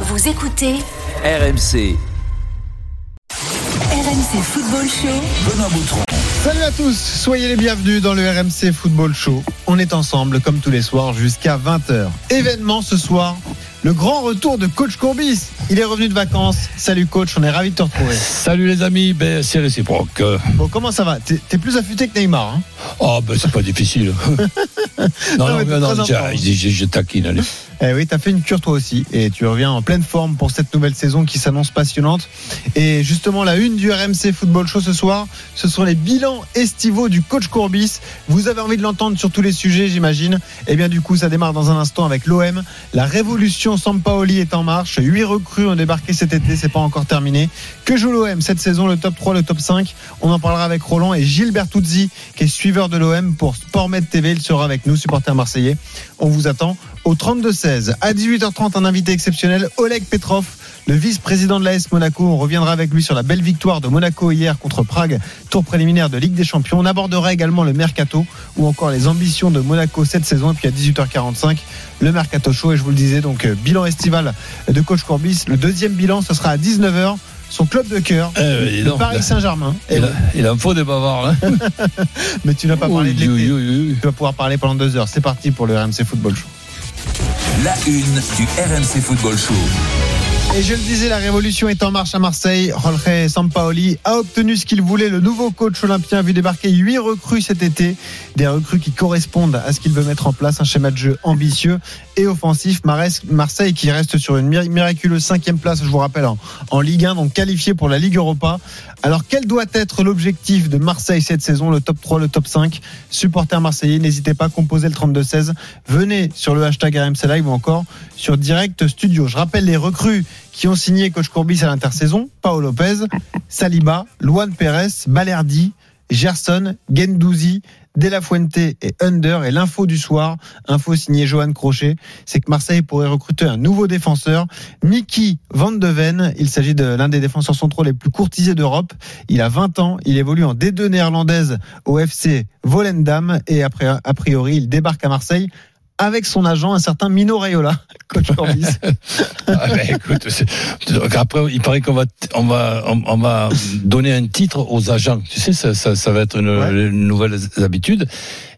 Vous écoutez RMC. RMC Football Show. Benoît Boutron. Salut à tous, soyez les bienvenus dans le RMC Football Show. On est ensemble comme tous les soirs jusqu'à 20h. Événement ce soir, le grand retour de coach Courbis. Il est revenu de vacances. Salut coach, on est ravi de te retrouver. Salut les amis, ben, c'est réciproque. Bon, comment ça va? T'es t'es plus affûté que Neymar. Hein? Oh, ben c'est pas difficile. non, Non, mais non, non, je- je- je taquine, allez. Eh oui, t'as fait une cure toi aussi et tu reviens en pleine forme pour cette nouvelle saison qui s'annonce passionnante. Et justement, la une du RMC Football Show ce soir, ce sont les bilans estivaux du coach Courbis. Vous avez envie de l'entendre sur tous les sujets, j'imagine. Et bien du coup, ça démarre dans un instant avec l'OM. La révolution Sampaoli est en marche. Huit recrues ont débarqué cet été, c'est pas encore terminé. Que joue l'OM cette saison, le top 3, le top 5 On en parlera avec Roland et Gilles Bertuzzi, qui est suiveur de l'OM pour Sportmed TV. Il sera avec nous, supporter marseillais. On vous attend au 32-16. À 18h30, un invité exceptionnel, Oleg Petrov, le vice-président de l'AS Monaco. On reviendra avec lui sur la belle victoire de Monaco hier contre Prague, tour préliminaire de Ligue des Champions. On abordera également le mercato ou encore les ambitions de Monaco cette saison. Et puis à 18h45, le mercato show. Et je vous le disais, donc euh, bilan estival de coach Courbis. Le deuxième bilan, ce sera à 19h. Son club de cœur, Eh, le Paris Saint-Germain. Et il, oui, il en faut des bavards. Hein. Mais tu n'as pas parlé de oui, l'été. oui, oui. Tu vas pouvoir parler pendant deux heures. C'est parti pour le RMC Football Show. La une du RMC Football Show. Et je le disais, la révolution est en marche à Marseille. Jorge Sampaoli a obtenu ce qu'il voulait. Le nouveau coach olympien a vu débarquer huit recrues cet été. Des recrues qui correspondent à ce qu'il veut mettre en place. Un schéma de jeu ambitieux et offensif. Marseille qui reste sur une mir- miraculeuse cinquième place, je vous rappelle, en, Ligue 1, donc qualifié pour la Ligue Europa. Alors quel doit être l'objectif de Marseille cette saison? Le top 3, le top 5 Supporters marseillais, n'hésitez pas à composer le 32-16. Venez sur le hashtag RMC Live ou encore sur Direct Studio. Je rappelle les recrues qui ont signé coach Courbis à l'intersaison Paolo Lopez, Saliba, Luan Perez, Balerdi, Gerson, Gendouzi, De La Fuente et Under. Et l'info du soir, info signée Johan Crochet, c'est que Marseille pourrait recruter un nouveau défenseur, Mickey Van de Ven. Il s'agit de l'un des défenseurs centraux les plus courtisés d'Europe. Il a 20 ans, il évolue en D2 néerlandaise au FC Volendam et après, a priori, il débarque à Marseille avec son agent, un certain Mino Raiola, coach Courbis. Ah, ben, écoute, après, il paraît qu'on va, on va, on, on va donner un titre aux agents. Tu sais, ça, ça, ça va être une, Ouais. une nouvelle habitude.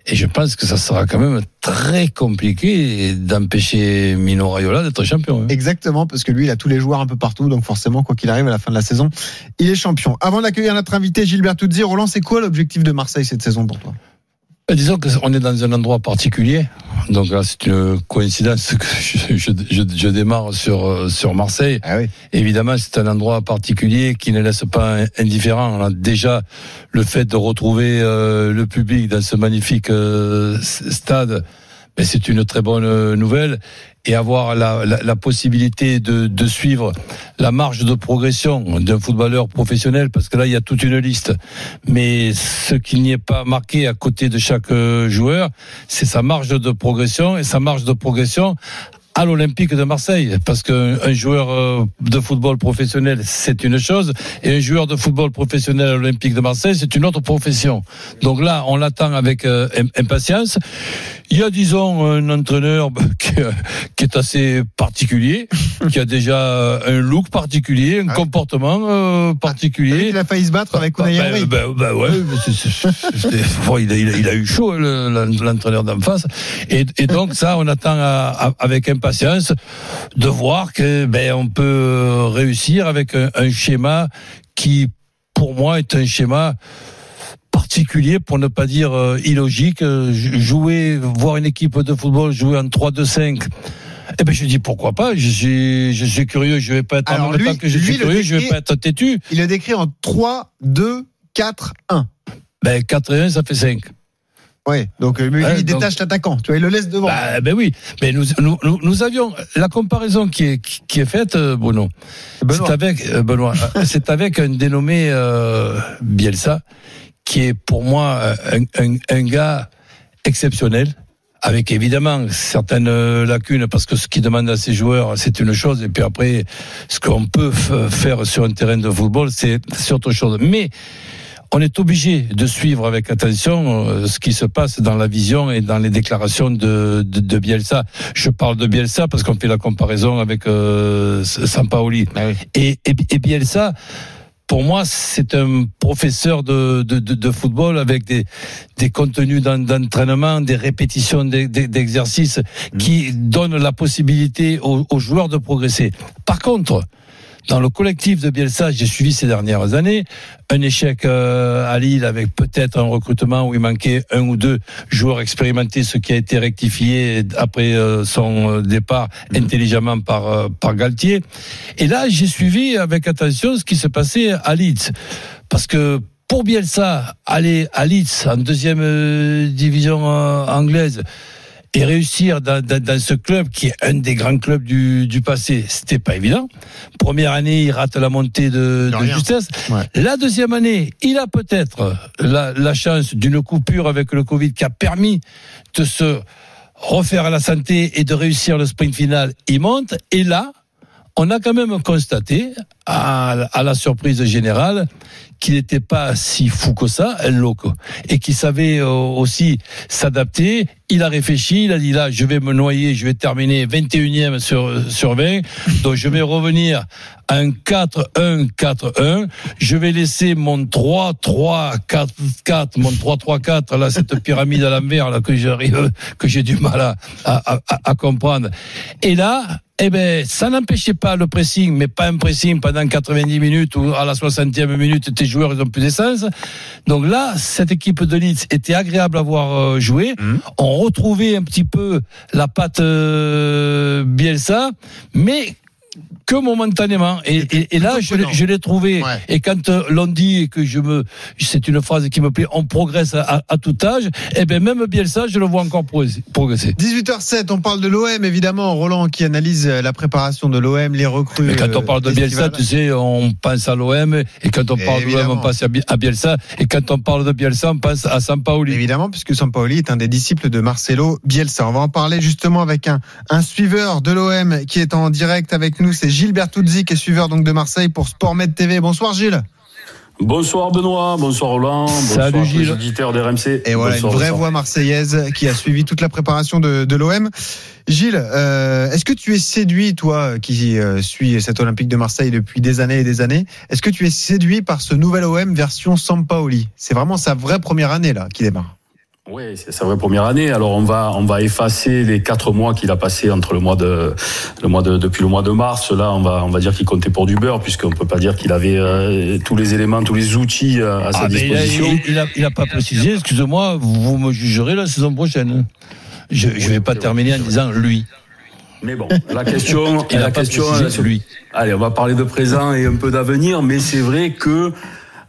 Et je pense que ça sera quand même très compliqué d'empêcher Mino Raiola d'être champion. hein. Exactement, parce que lui, il a tous les joueurs un peu partout, donc forcément, quoi qu'il arrive à la fin de la saison, il est champion. Avant d'accueillir notre invité, Gilbert Toudzi, Roland, c'est quoi l'objectif de Marseille cette saison pour toi? Disons qu'on est dans un endroit particulier. Donc là, c'est une coïncidence que je, je, je, je démarre sur, euh, sur Marseille. Ah oui. Évidemment, c'est un endroit particulier qui ne laisse pas indifférent. Déjà le fait de retrouver euh, le public dans ce magnifique euh, stade. Mais c'est une très bonne euh, nouvelle et avoir la, possibilité de, suivre la marge de progression d'un footballeur professionnel, parce que là il y a toute une liste. Mais ce qui n'y est pas marqué à côté de chaque euh, joueur, c'est sa marge de progression et sa marge de progression à l'Olympique de Marseille, parce qu'un un joueur euh, de football professionnel, c'est une chose, et un joueur de football professionnel à l'Olympique de Marseille, c'est une autre profession. Donc là, on l'attend avec im- impatience. Il y a, disons, un entraîneur bah, qui, qui est assez particulier, qui a déjà un look particulier, un Ah comportement euh, particulier. Il a failli se battre avec Unai Bah, bah, bah, ouais, il, a, eu chaud, hein, le- l'entraîneur d'en face. Et, donc, ça, on attend à- à- avec impatience de voir que ben, on peut réussir avec un, un schéma qui, pour moi, est un schéma particulier, pour ne pas dire euh, illogique. Euh, Jouer, voir une équipe de football jouer en 3-2-5. Eh ben je dis pourquoi pas. Je suis, je suis curieux. Je vais pas être Alors, en même lui- temps que je suis curieux. Je vais décrit- pas être têtu. Il le décrit en 3, 2, 4, 1. Ben 4 et 1, ça fait 5. Oui, donc euh, lui, Ouais, il donc- détache l'attaquant, tu vois, il le laisse devant. Bah, ben oui, mais nous, nous, nous, nous avions la comparaison qui est, qui est faite, euh, Bruno. Benoît. C'est avec Benoît. c'est avec un dénommé euh, Bielsa, qui est pour moi euh, un, un, un gars exceptionnel. Avec évidemment certaines euh, lacunes, parce que ce qu'il demande à ses joueurs, c'est une chose, et puis après, ce qu'on peut faire sur un terrain de football, c'est autre chose. Mais on est obligé de suivre avec attention euh, ce qui se passe dans la vision et dans les déclarations de, de, de Bielsa. Je parle de Bielsa parce qu'on fait la comparaison avec euh, Sampaoli. Ah oui. Et, et, et Bielsa, pour moi, c'est un professeur de, de, de, de football avec des, des contenus d'en- d'entraînement, des répétitions d'e- d'e- d'exercices qui donnent la possibilité aux, aux joueurs de progresser. Par contre, dans le collectif de Bielsa, j'ai suivi ces dernières années un échec euh, à Lille avec peut-être un recrutement où il manquait un ou deux joueurs expérimentés, ce qui a été rectifié après euh, son euh, départ intelligemment par par Galtier. Et là, j'ai suivi avec attention ce qui se passait à Leeds, parce que pour Bielsa, aller à Leeds en deuxième division anglaise et réussir dans, dans, dans ce club qui est un des grands clubs du, du passé, c'était pas évident. Première année, il rate la montée de, De justesse. Ouais. La deuxième année, il a peut-être la, la chance d'une coupure avec le Covid qui a permis de se refaire à la santé et de réussir le sprint final. Il monte et là, on a quand même constaté, à, à la surprise générale, qu'il n'était pas si fou que ça, El Loco, et qu'il savait euh, aussi s'adapter. Il a réfléchi, il a dit là, je vais me noyer, je vais terminer 21e sur, sur 20, donc je vais revenir à un 4-1-4-1, je vais laisser mon 3-3-4-4, mon 3-3-4, là, cette pyramide à l'envers, là, que j'arrive, que j'ai du mal à, à, à, à comprendre. Et là, eh ben, ça n'empêchait pas le pressing, mais pas un pressing pendant 90 minutes ou à la 60e minute, tes joueurs, ils ont plus d'essence. Donc là, cette équipe de Leeds était agréable à voir euh, jouer. Mhm. On retrouvait un petit peu la patte euh, Bielsa, mais que momentanément. Et, et, et là, je, l'ai- je l'ai trouvé. Ouais. Et quand euh, l'on dit et que je me, c'est une phrase qui me plaît, on progresse à, tout âge. Eh ben même Bielsa, je le vois encore progresser. progresser. 18h07, on parle de l'OM évidemment. Roland qui analyse euh, la préparation de l'OM, les recrues. Mais quand on euh, parle de Bielsa, tu sais, on pense à l'OM, et quand on parle de l'OM, Évidemment. on pense à Bi- à Bielsa, et quand on parle de Bielsa, on pense à Sampaoli. Évidemment, puisque Sampaoli est un des disciples de Marcelo Bielsa. On va en parler justement avec un, un suiveur de l'OM qui est en direct avec nous. C'est Gilles Bertuzzi qui est suiveur donc de Marseille pour Sportmed TV. Bonsoir Gilles. Bonsoir Benoît, bonsoir Roland, Salut, bonsoir Gilles. les auditeurs d'RMC. Et voilà, une vraie bonsoir. voix marseillaise qui a suivi toute la préparation de, de l'OM. Gilles, euh, est-ce que tu es séduit, toi, qui euh, suis cet Olympique de Marseille depuis des années et des années, est-ce que tu es séduit par ce nouvel OM version Sampaoli? C'est vraiment sa vraie première année là qui démarre. Oui, c'est sa vraie première année. Alors on va on va effacer les quatre mois qu'il a passé entre le mois de le mois de depuis le mois de mars. Là, on va on va dire qu'il comptait pour du beurre puisqu'on peut pas dire qu'il avait euh, tous les éléments, tous les outils euh, à sa Ah, disposition. il, il a, il a pas précisé, excusez-moi, vous me jugerez la saison prochaine. Je ne vais pas terminer en disant lui. Mais bon, la question, la question, lui. Allez, on va parler de présent et un peu d'avenir, mais c'est vrai que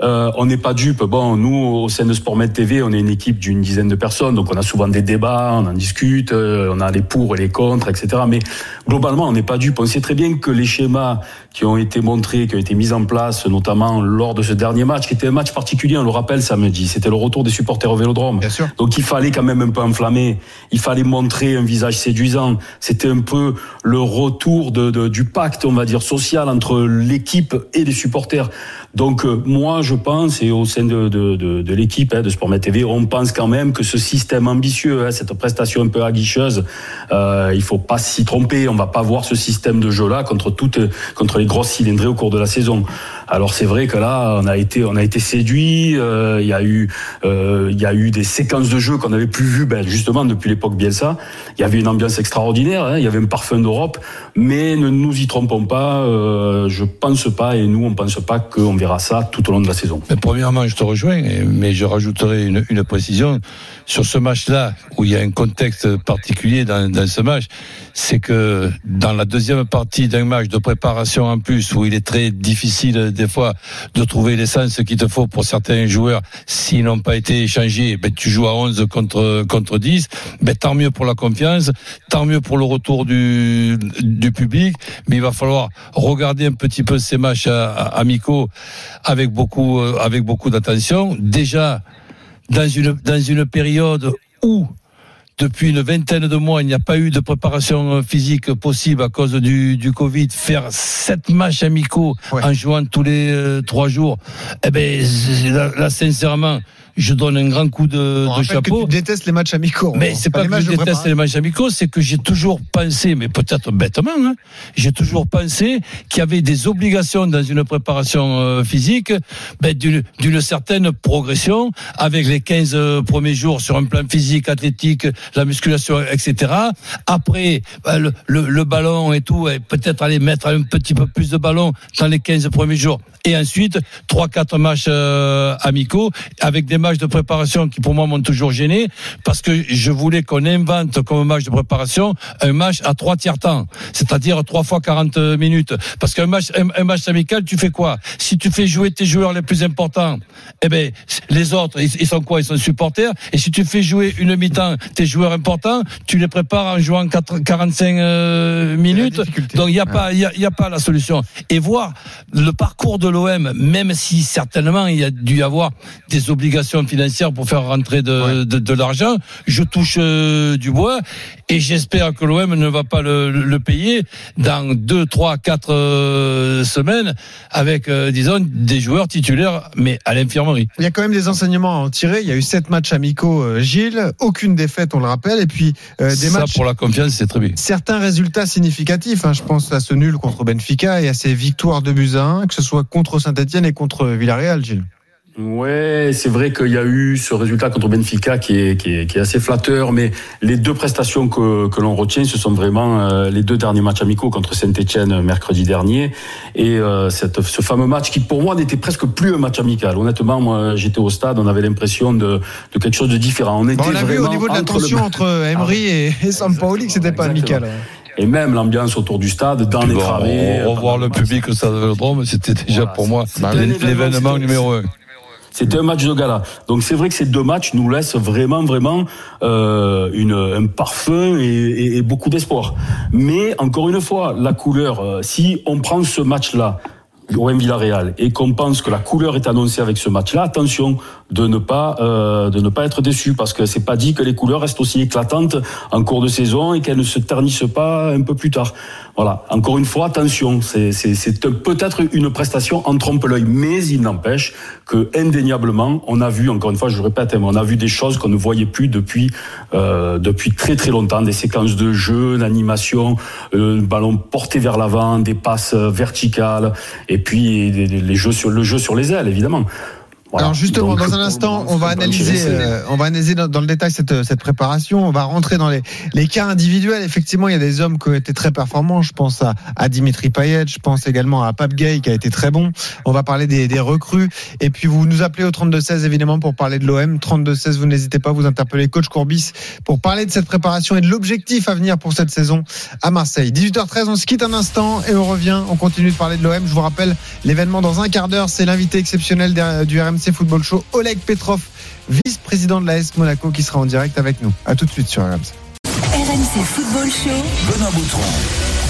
euh, on n'est pas dupe. Bon, nous, au sein de Sportmed TV, on est une équipe d'une dizaine de personnes, donc on a souvent des débats, on en discute, euh, on a les pour et les contre, etc. Mais globalement, on n'est pas dupe. On sait très bien que les schémas qui ont été montrés, qui ont été mis en place, notamment lors de ce dernier match, qui était un match particulier, on le rappelle samedi, c'était le retour des supporters au Vélodrome. Bien sûr. Donc il fallait quand même un peu enflammer, il fallait montrer un visage séduisant. C'était un peu le retour de, de- du pacte, on va dire, social entre l'équipe et les supporters. Donc euh, moi, je pense, et au sein de, de, de, de l'équipe hein, de Sportmet TV, on pense quand même que ce système ambitieux, hein, cette prestation un peu aguicheuse, euh, il faut pas s'y tromper. On va pas voir ce système de jeu-là contre toutes, contre les grosses cylindrées au cours de la saison. Alors c'est vrai que là, on a été, on a été séduit. euh, Il y a eu, euh, il y a eu des séquences de jeu qu'on n'avait plus vues, ben, justement depuis l'époque Bielsa. Il y avait une ambiance extraordinaire. hein, il y avait un parfum d'Europe. Mais ne nous y trompons pas. Euh, je pense pas, et nous on pense pas qu'on verra ça tout au long de la saison. Mais premièrement, je te rejoins, mais je rajouterai une, une précision. Sur ce match-là, où il y a un contexte particulier dans, dans ce match, c'est que dans la deuxième partie d'un match de préparation en plus, où il est très difficile des fois de trouver l'essence qu'il te faut pour certains joueurs, s'ils n'ont pas été échangés, ben, tu joues à 11 contre, contre 10, ben, tant mieux pour la confiance, tant mieux pour le retour du, du public, mais il va falloir regarder un petit peu ces matchs à- amicaux avec beaucoup, euh, avec beaucoup d'attention. Déjà, dans une, dans une période où depuis une vingtaine de mois, il n'y a pas eu de préparation physique possible à cause du, du Covid, faire sept matchs amicaux Ouais. en jouant tous les euh, trois jours, eh ben là, sincèrement, je donne un grand coup de, On de chapeau. que tu détestes les matchs amicaux. Mais hein. c'est pas les que je déteste les matchs amicaux, c'est que j'ai toujours pensé, mais peut-être bêtement, hein, j'ai toujours pensé qu'il y avait des obligations dans une préparation euh, physique ben, d'une certaine progression avec les 15 euh, premiers jours sur un plan physique, athlétique, la musculation, etc. Après, ben, le, le, le ballon et tout, et peut-être aller mettre un petit peu plus de ballon dans les 15 premiers jours. Et ensuite, trois, quatre matchs euh, amicaux avec des matchs de préparation qui pour moi m'ont toujours gêné parce que je voulais qu'on invente comme match de préparation un match à trois tiers temps, c'est-à-dire trois fois 40 minutes. Parce qu'un match, un, un match amical, tu fais quoi? Si tu fais jouer tes joueurs les plus importants, eh ben les autres, ils, ils sont quoi? Ils sont supporters. Et si tu fais jouer une mi-temps tes joueurs importants, tu les prépares en jouant 4, 45 euh, minutes. Donc il n'y a pas, il y a, y a pas la solution. Et voir le parcours de l'OM, même si certainement il y a dû y avoir des obligations financières pour faire rentrer de, Ouais. de, de l'argent, je touche euh, du bois et j'espère que l'OM ne va pas le, le payer dans deux, trois, quatre euh, semaines avec, euh, disons, des joueurs titulaires, mais à l'infirmerie. Il y a quand même des enseignements à en tirer. Il y a eu sept matchs amicaux, euh, Gilles, aucune défaite, on le rappelle, et puis des Ça, matchs. pour la confiance, c'est très bien. Certains résultats significatifs, hein, je pense à ce nul contre Benfica et à ces victoires de buts à 1, que ce soit contre Saint-Etienne et contre Villarreal, Gilles. Ouais, c'est vrai qu'il y a eu ce résultat contre Benfica qui est, qui est, qui est assez flatteur, mais les deux prestations que, que l'on retient, ce sont vraiment euh, les deux derniers matchs amicaux contre Saint-Etienne mercredi dernier et euh, cette, ce fameux match qui pour moi n'était presque plus un match amical. Honnêtement, moi j'étais au stade, on avait l'impression de, de quelque chose de différent. On était Bon, on a vu au niveau de la entre le- entre Emery et, et Sampaoli que c'était pas Exactement. amical. et même l'ambiance autour du stade, dans les Bon, travées. revoir le public au stade Vélodrome, c'était déjà Voilà, pour moi l'événement numéro un. C'était un match de gala. Donc c'est vrai que ces deux matchs nous laissent vraiment, vraiment euh, une, un parfum et, beaucoup d'espoir. Mais encore une fois, la couleur, euh, si on prend ce match-là, OM Villarreal, et qu'on pense que la couleur est annoncée avec ce match-là, attention de ne pas euh, de ne pas être déçu parce que c'est pas dit que les couleurs restent aussi éclatantes en cours de saison et qu'elles ne se ternissent pas un peu plus tard. Voilà. Encore une fois, attention, c'est peut-être une prestation en trompe-l'œil, mais il n'empêche que indéniablement, on a vu encore une fois, je répète, hein, on a vu des choses qu'on ne voyait plus depuis euh, depuis très très longtemps, des séquences de jeu, d'animation, euh, ballon porté vers l'avant, des passes verticales, et puis les jeux sur le jeu sur les ailes, évidemment. Voilà. Alors justement, Donc, dans un instant, on va analyser, euh, on va analyser dans, dans le détail cette, cette préparation. On va rentrer dans les, les cas individuels. Effectivement, il y a des hommes qui ont été très performants. Je pense à, à Dimitri Payet. Je pense également à Pape Gay qui a été très bon. On va parler des, des recrues. Et puis vous nous appelez au 32-16 évidemment pour parler de l'OM. 32-16, vous n'hésitez pas, vous interpellez coach Courbis pour parler de cette préparation et de l'objectif à venir pour cette saison à Marseille. 18h13, on se quitte un instant et on revient. On continue de parler de l'OM. Je vous rappelle l'événement dans un quart d'heure. C'est l'invité exceptionnel du RMC Football Show, Oleg Petrov, vice-président de l'AS Monaco, qui sera en direct avec nous. À tout de suite sur RMC. RMC Football Show. Benoît Boutron.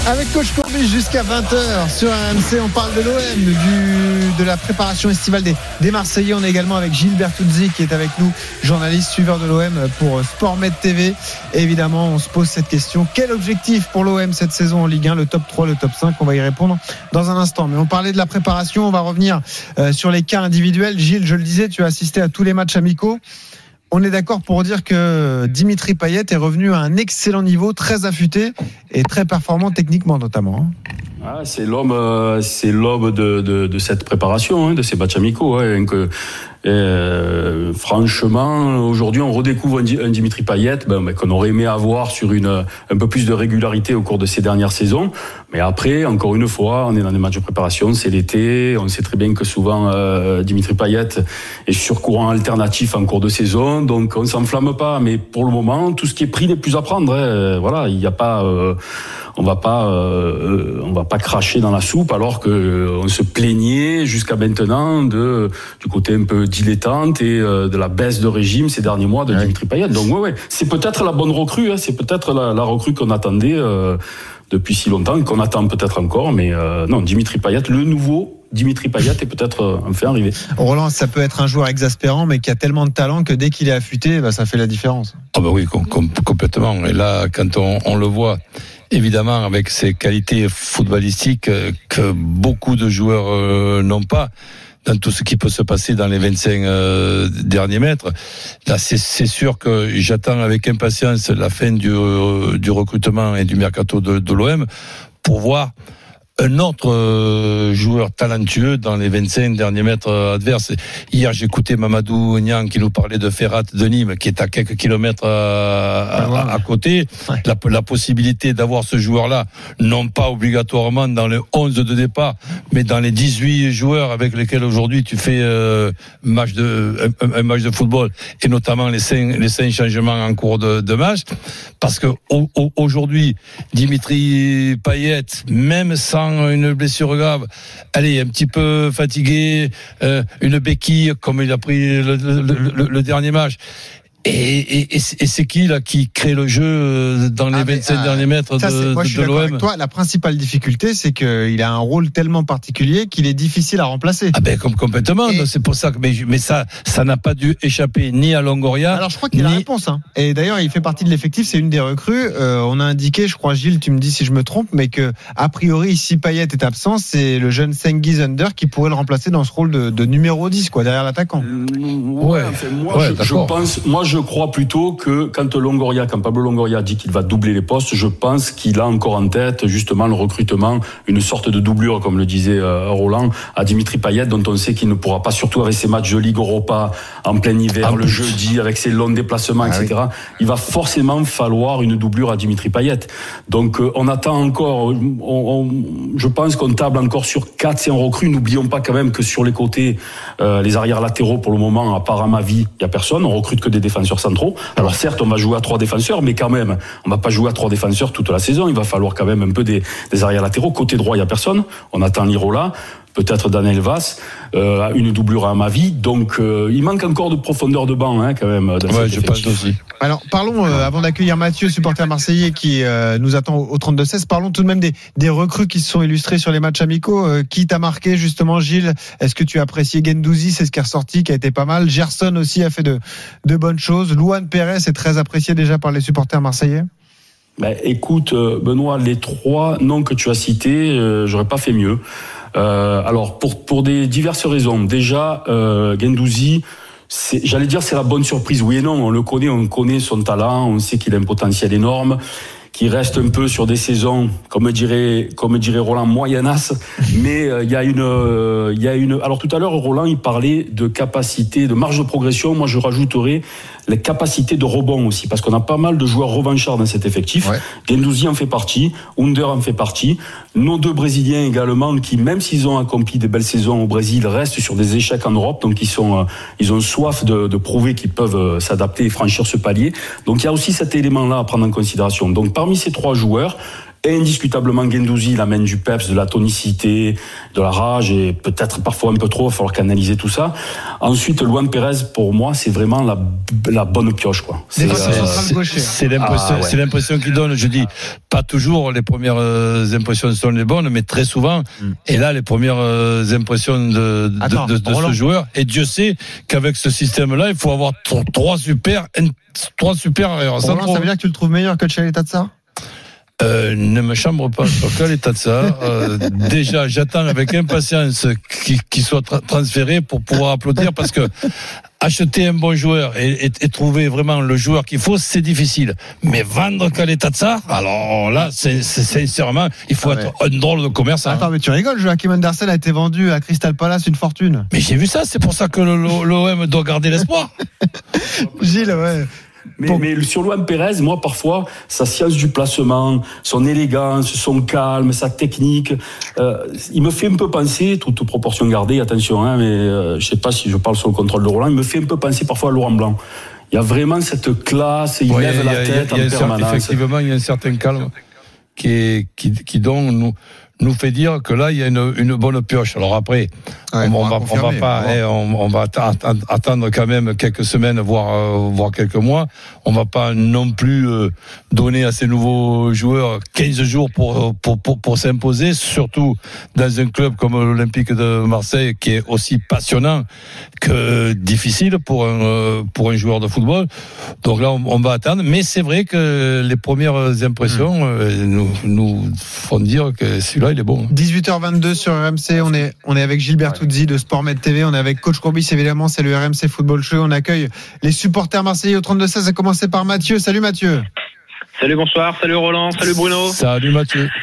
Avec coach Courbis jusqu'à 20h sur RMC, on parle de l'OM, de la préparation estivale des, des Marseillais. On est également avec Gilles Bertuzzi qui est avec nous, journaliste, suiveur de l'OM pour Sportmed TV. Évidemment, on se pose cette question. Quel objectif pour l'OM cette saison en Ligue 1, le top 3, le top 5 On va y répondre dans un instant. Mais on parlait de la préparation, on va revenir euh, sur les cas individuels. Gilles, je le disais, tu as assisté à tous les matchs amicaux. On est d'accord pour dire que Dimitri Payet est revenu à un excellent niveau, très affûté et très performant techniquement notamment. hein. Ah, c'est l'homme, euh, c'est l'homme de, de, cette préparation, hein, de ces matchs amicaux. Euh, franchement, aujourd'hui, on redécouvre un, Di- un Dimitri Payet ben, ben, qu'on aurait aimé avoir sur une un peu plus de régularité au cours de ces dernières saisons. Mais après, encore une fois, on est dans des matchs de préparation, c'est l'été. On sait très bien que souvent euh, Dimitri Payet est sur courant alternatif en cours de saison, donc on s'enflamme pas. Mais pour le moment, tout ce qui est pris n'est plus à prendre. hein. Voilà, il n'y a pas. euh, on va pas euh, on va pas cracher dans la soupe alors que euh, on se plaignait jusqu'à maintenant de du côté un peu dilettante et euh, de la baisse de régime ces derniers mois de Ouais. Dimitri Payet. Donc ouais ouais, c'est peut-être la bonne recrue, hein, c'est peut-être la, la recrue qu'on attendait euh, depuis si longtemps qu'on attend peut-être encore mais euh, non, Dimitri Payet le nouveau Dimitri Payet est peut-être enfin arrivé. Roland, ça peut être un joueur exaspérant, mais qui a tellement de talent que dès qu'il est affûté, bah, ça fait la différence. Ah bah oui, com- com- complètement. Et là, quand on, on le voit, évidemment, avec ses qualités footballistiques euh, que beaucoup de joueurs euh, n'ont pas, dans tout ce qui peut se passer dans les 25 euh, derniers mètres, là, c'est sûr que j'attends avec impatience la fin du, recrutement et du mercato de l'OM pour voir un autre euh, joueur talentueux dans les 25 derniers mètres euh, adverses. Hier, j'écoutais Mamadou Niang qui nous parlait de Ferrat de Nîmes, qui est à quelques kilomètres euh, à, à- à côté. Ouais. La, la possibilité d'avoir ce joueur-là, non pas obligatoirement dans le 11 de départ, mais dans les 18 joueurs avec lesquels aujourd'hui tu fais euh, match de, un, un match de football, et notamment les cinq, les cinq changements en cours de, de match. Parce que au- au- aujourd'hui, Dimitri Payet, même sans une blessure grave, allez, un petit peu fatigué, euh, une béquille comme il a pris le, dernier match. Et, et, et c'est et c'est qui là qui crée le jeu euh, dans les Ah, mais, 25 ah, derniers mètres Ça, de, moi, de- je suis de d'accord avec l'OM toi. La principale difficulté, c'est qu'il a un rôle tellement particulier qu'il est difficile à remplacer. Ah ben comme complètement, c'est pour ça que mais, mais ça ça n'a pas dû échapper ni à Longoria. Alors je crois qu'il a la ni- réponse. Hein. Et d'ailleurs, il fait partie de l'effectif. C'est une des recrues. Euh, on a indiqué, je crois, Gilles, tu me dis si je me trompe, mais que a priori, si Payet est absent, c'est le jeune Sengiz Under qui pourrait le remplacer dans ce rôle de, de numéro 10, quoi, derrière l'attaquant. Ouais, enfin, moi, ouais, je, pense, moi, je crois plutôt que quand Longoria, quand Pablo Longoria dit qu'il va doubler les postes, je pense qu'il a encore en tête justement le recrutement, une sorte de doublure, comme le disait euh, Roland, à Dimitri Payet, dont on sait qu'il ne pourra pas, surtout avec ses matchs de Ligue Europa en plein hiver, En le jeudi, avec ses longs déplacements, Ah etc. Il va forcément falloir une doublure à Dimitri Payet. Donc, euh, on attend encore, on- on- je pense qu'on table encore sur 4 c'est un recrue. N'oublions pas quand même que sur les côtés, euh, les arrières latéraux, pour le moment, à part Amavi, il y a personne. On recrute que des défenseurs Alors certes, on va jouer à trois défenseurs, mais quand même, on va pas jouer à trois défenseurs toute la saison. Il va falloir quand même un peu des, arrières latéraux. Côté droit, il y a personne. On attend Lirola. Peut-être Daniel Vass, euh, une doublure à Amavi. Donc, euh, il manque encore de profondeur de banc, hein, quand même. Dans Ouais, je pense aussi. Alors parlons, euh, avant d'accueillir Mathieu, supporter marseillais qui euh, nous attend au, au 32-16, parlons tout de même des, des recrues qui se sont illustrés sur les matchs amicaux. Euh, qui t'a marqué justement, Gilles? Est-ce que tu as apprécié Gendouzi? C'est ce qui est ressorti, qui a été pas mal. Gerson aussi a fait de, de bonnes choses. Luan Pérez est très apprécié déjà par les supporters marseillais. Ben, écoute, Benoît, les trois noms que tu as cités, euh, j'aurais pas fait mieux. Euh, alors, pour, pour des diverses raisons. Déjà, euh, Gendouzi, j'allais dire c'est la bonne surprise. Oui et non, on le connaît, on connaît son talent, on sait qu'il a un potentiel énorme qui reste un peu sur des saisons, comme dirait, comme dirait Roland, moyennasse. Mais euh, il y a une, euh, il y a une. Alors tout à l'heure, Roland, il parlait de capacité, de marge de progression. Moi, je rajouterais les capacités de rebond aussi, parce qu'on a pas mal de joueurs revanchards dans cet effectif. Ouais. Gendouzi en fait partie, Under en fait partie. Nos deux Brésiliens également, qui même s'ils ont accompli des belles saisons au Brésil, restent sur des échecs en Europe, donc ils sont, euh, ils ont soif de, de prouver qu'ils peuvent euh, s'adapter et franchir ce palier. Donc il y a aussi cet élément-là à prendre en considération. Donc parmi ces trois joueurs, Indiscutablement, Gendouzi, il amène du peps, de la tonicité, de la rage et peut-être parfois un peu trop. Il va falloir canaliser tout ça. Ensuite, Luan Pérez, pour moi, c'est vraiment la, la bonne pioche, quoi. C'est, euh, hein. C'est l'impression, Ah, ouais. c'est l'impression qu'il donne. Je dis pas toujours les premières euh, impressions sont les bonnes, mais très souvent. Et là, les premières euh, impressions de, de, Attends, de- ce joueur. Et Dieu sait qu'avec ce système-là, il faut avoir tro- trois super, trois super centraux. ça veut dire que tu le trouves meilleur que Chalet Tatsa Euh, ne me chambre pas sur quel état de ça. Euh, déjà, j'attends avec impatience qu'il qu'il soit tra- transféré pour pouvoir applaudir parce que acheter un bon joueur et, et- et trouver vraiment le joueur qu'il faut, c'est difficile. Mais vendre quel état de ça, alors là, c'est sincèrement, il faut Ah ouais. être un drôle de commerçant. Attends, mais tu rigoles, Joachim Andersen a été vendu à Crystal Palace une fortune. Mais j'ai vu ça, c'est pour ça que l'OM doit garder l'espoir. Gilles, ouais. Mais, mais sur Luan Pérez, moi, parfois, sa science du placement, son élégance, son calme, sa technique, euh, il me fait un peu penser, toute proportion gardée, attention, hein, mais euh, je sais pas si je parle sur le contrôle de Roland, il me fait un peu penser parfois à Laurent Blanc. Il y a vraiment cette classe, il Ouais, lève a- la tête a en certain- permanence. Effectivement, il y a un certain calme qui, est, qui, qui donc nous, nous fait dire que là, il y a une, une bonne pioche. Alors après, Ouais, on, va on va pas, eh, on, on va attendre quand même quelques semaines, voire, euh, voire quelques mois. On va pas non plus euh, donner à ces nouveaux joueurs 15 jours pour, pour, pour, pour s'imposer, surtout dans un club comme l'Olympique de Marseille, qui est aussi passionnant que difficile pour un, euh, pour un joueur de football. Donc là, on, va attendre. Mais c'est vrai que les premières impressions euh, nous, nous font dire que celui-là, il est bon. 18h22 sur RMC, on est, on est avec Gilbert Touzzi de Sportmed TV, on est avec Coach Courbis évidemment, c'est le RMC Football Show, on accueille les supporters marseillais au 32-16, à commencer par Mathieu. Salut Mathieu. Salut, bonsoir. Salut Roland. Salut Bruno. Salut Mathieu.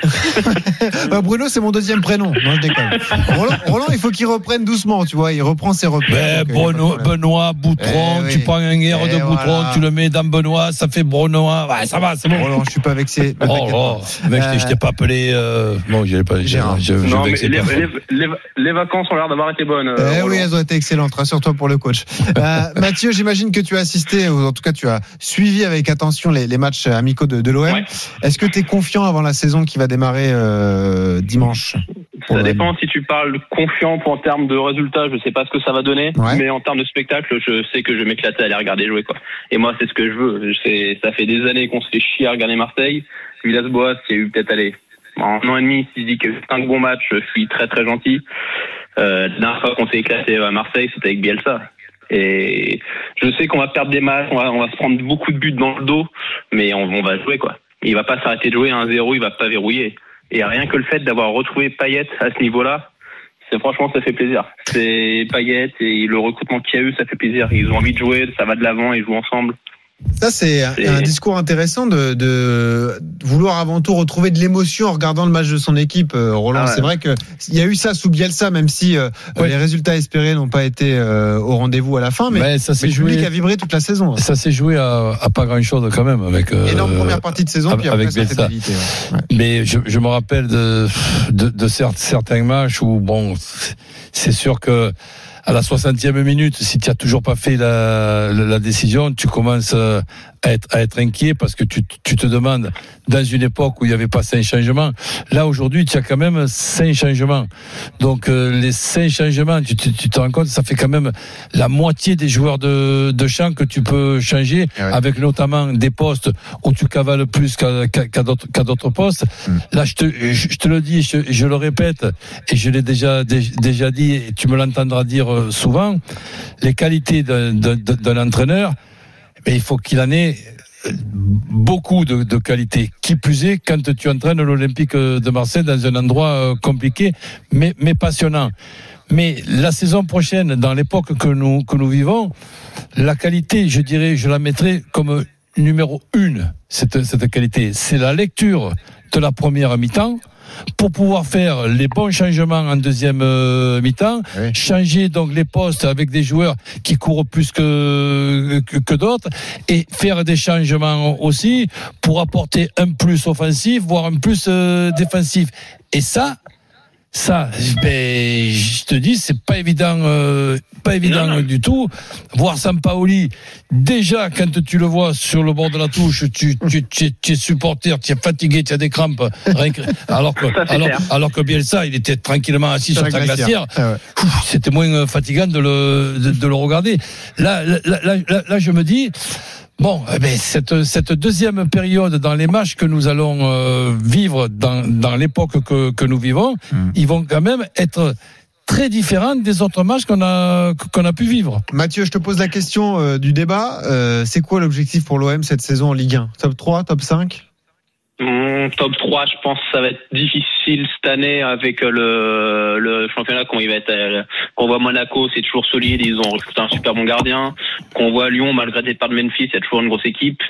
Bah, Bruno, c'est mon deuxième prénom. Non, je déconne. Roland, Roland, il faut qu'il reprenne doucement, tu vois, il reprend ses repères. Ben, Benoît, Boutron, Eh oui. tu prends un guerre Eh de Boutron, voilà. tu le mets dans Benoît, ça fait Benoît. Ouais, ça va, c'est bon. Roland, je suis pas vexé. ne Oh, oh, je t'ai- je t'ai pas appelé. Euh... Bon, j'ai pas. j'ai- Gérard. Je, je non, mais les, personne. les- les- les vacances ont l'air d'avoir été bonnes. euh, Eh oui, elles ont été excellentes. Rassure-toi pour le coach. Euh, Mathieu, j'imagine que tu as assisté, ou en tout cas tu as suivi avec attention les, les matchs amicaux de, de l'OM. Ouais. Est-ce que tu es confiant avant la saison qui va démarrer euh, dimanche Ça dépend si tu parles confiant en termes de résultats, je sais pas ce que ça va donner, Ouais. mais en termes de spectacle, je sais que je vais m'éclater à les regarder jouer quoi. Et moi, c'est ce que je veux. C'est, ça fait des années qu'on se fait chier à regarder Marseille. Villas-Boas, il y a eu peut-être aller en un an et demi, si je dis que cinq bons matchs, je suis très très gentil. Euh, la dernière fois qu'on s'est éclaté à Marseille, c'était avec Bielsa. Et je sais qu'on va perdre des matchs, on va, on va se prendre beaucoup de buts dans le dos, mais on, va jouer quoi. Il va pas s'arrêter de jouer à 1-0, il va pas verrouiller. Et rien que le fait d'avoir retrouvé Payet à ce niveau-là, c'est franchement ça fait plaisir. C'est Payet et le recrutement qu'il y a eu, ça fait plaisir. Ils ont envie de jouer, ça va de l'avant, ils jouent ensemble. Ça, c'est un, discours intéressant de, de vouloir avant tout retrouver de l'émotion en regardant le match de son équipe, euh, Roland. Ah ouais. C'est vrai que il y a eu ça sous Bielsa, même si euh, Ouais. les résultats espérés n'ont pas été euh, au rendez-vous à la fin. Mais, Mais ça s'est le public joué. a vibré toute la saison. Ça s'est joué à, à pas grand chose quand même avec. euh, Énorme première partie de saison, puis après avec Bielsa. évité, ouais. Ouais. Mais je, je me rappelle de, de, de cer- certains matchs où, bon, c'est sûr que à la 60e minute, si tu as toujours pas fait la, la, la décision, tu commences euh, à être, à être inquiet parce que tu, tu te demandes, dans une époque où il n'y avait pas cinq changements, là aujourd'hui, tu as quand même cinq changements. Donc euh, les cinq changements, tu, te- tu te rends compte, ça fait quand même la moitié des joueurs de, de champ que tu peux changer, ouais. avec notamment des postes où tu cavales plus qu'à qu'à- qu'à d'autres postes. Hmm. Là, je te, je, je te le dis, je, je le répète, et je l'ai déjà, dé- déjà dit, et tu me l'entendras dire euh, souvent, les qualités d'un entraîneur, mais il faut qu'il en ait beaucoup de, qualités. Qui plus est, quand tu entraînes l'Olympique de Marseille dans un endroit euh, compliqué, mais, passionnant. Mais la saison prochaine, dans l'époque que nous, que nous vivons, la qualité, je dirais, je la mettrais comme numéro une, cette qualité. C'est la lecture de la première mi-temps pour pouvoir faire les bons changements en deuxième euh, mi-temps, Oui. changer donc les postes avec des joueurs qui courent plus que, que, que d'autres et faire des changements aussi pour apporter un plus offensif, voire un plus euh, défensif. Et ça, ça, ben, je te dis, c'est pas évident, euh, pas évident Non, non. du tout. Voir Sampaoli, déjà quand tu le vois sur le bord de la touche, tu, tu, tu, es- tu es supporter, tu es fatigué, tu as des crampes, alors que, Ça, alors, alors que Bielsa, il était tranquillement assis sur, la sa glacière. Ah ouais. C'était moins euh, fatigant de le, de, de le regarder. Là, là, là, là, là, je me dis, bon, eh cette, cette deuxième période dans les matchs que nous allons euh, vivre dans, dans l'époque que, que nous vivons, Hmm. ils vont quand même être très différents des autres matchs qu'on a, qu'on a pu vivre. Mathieu, je te pose la question euh, du débat. Euh, c'est quoi l'objectif pour l'OM cette saison en Ligue 1 Top 3, top 5 Hum, top 3, je pense que ça va être difficile cette année avec euh, le, le championnat qu'on il va être. euh, Qu'on voit Monaco, c'est toujours solide, ils ont recruté un super bon gardien. Qu'on voit Lyon, malgré le départ de Memphis, il y a toujours une grosse équipe.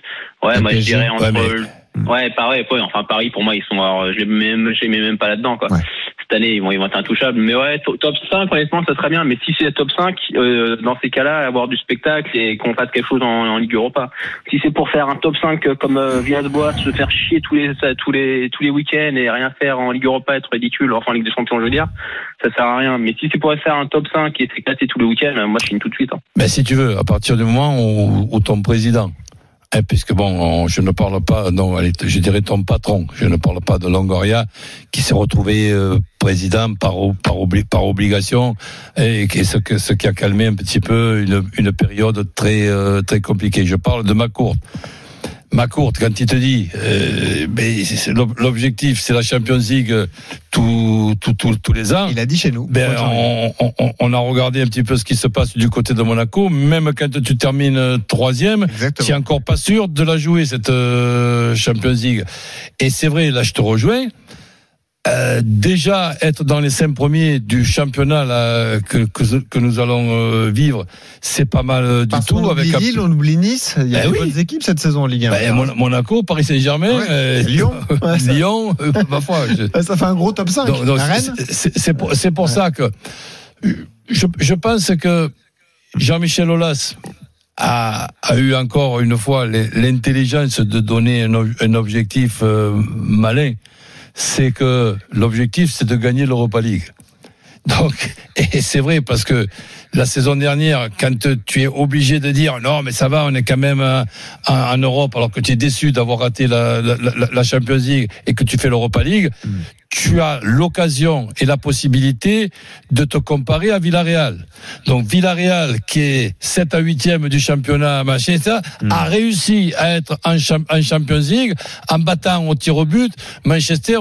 Ouais, moi je dirais entre. ouais, Ouais, pareil, ouais, enfin Paris pour moi ils sont. Alors, je les mets même, je les mets même pas là-dedans quoi. Ouais. Cette année ils vont, être intouchables. Mais ouais, to- top 5 honnêtement ça serait bien. Mais si c'est top 5, euh, dans ces cas-là, avoir du spectacle et qu'on fasse quelque chose en, Ligue Europa. Si c'est pour faire un top 5 comme euh, Villas-Boas, se faire chier tous les tous les tous les week-ends et rien faire en Ligue Europa, être ridicule, enfin en Ligue des Champions je veux dire, ça sert à rien. Mais si c'est pour faire un top 5 et s'éclater tous les week-ends, euh, moi je signe tout de suite. hein. Mais si tu veux, à partir du moment où, où ton président Eh, puisque bon, on- je ne parle pas, non, allez, je dirais ton patron, je ne parle pas de Longoria, qui s'est retrouvé euh, président par, par, obli- par obligation, et ce, que, ce qui a calmé un petit peu une, une période très, euh, très compliquée. Je parle de ma courte. Ma courte, quand il te dit, euh, l'objectif, c'est la Champions League euh, tous les ans. Il a dit chez nous. Ben, on, on- on a regardé un petit peu ce qui se passe du côté de Monaco. Même quand tu termines euh, troisième, tu es encore pas sûr de la jouer cette euh, Champions League. Et c'est vrai, là je te rejoins. Euh, déjà être dans les cinq premiers du championnat là, que, que, que nous allons euh, vivre, c'est pas mal euh, du Parce tout. oublie un- Lille, on oublie Nice. Il y a Ben des oui. bonnes équipes cette saison en Ligue 1. Ben, Mon- Monaco, Paris Saint-Germain, Ouais. euh, Lyon. Ouais, ça- Lyon, euh, ma foi. je- Ça fait un gros top 5. donc, donc, La Rennes c'est- pour, ça que je, je pense que Jean-Michel Aulas a, a eu encore une fois l'intelligence de donner un, ob- un objectif malin. C'est que l'objectif, c'est de gagner l'Europa League. Donc, et c'est vrai parce que la saison dernière, quand tu es obligé de dire non, mais ça va, on est quand même euh, en, Europe, alors que tu es déçu d'avoir raté la, la, Champions League et que tu fais l'Europa League, tu as l'occasion et la possibilité de te comparer à Villarreal. Donc Villarreal, qui est 7 à 8e du championnat, machin, ça, a réussi à être en, cham- en Champions League en battant au tir au but Manchester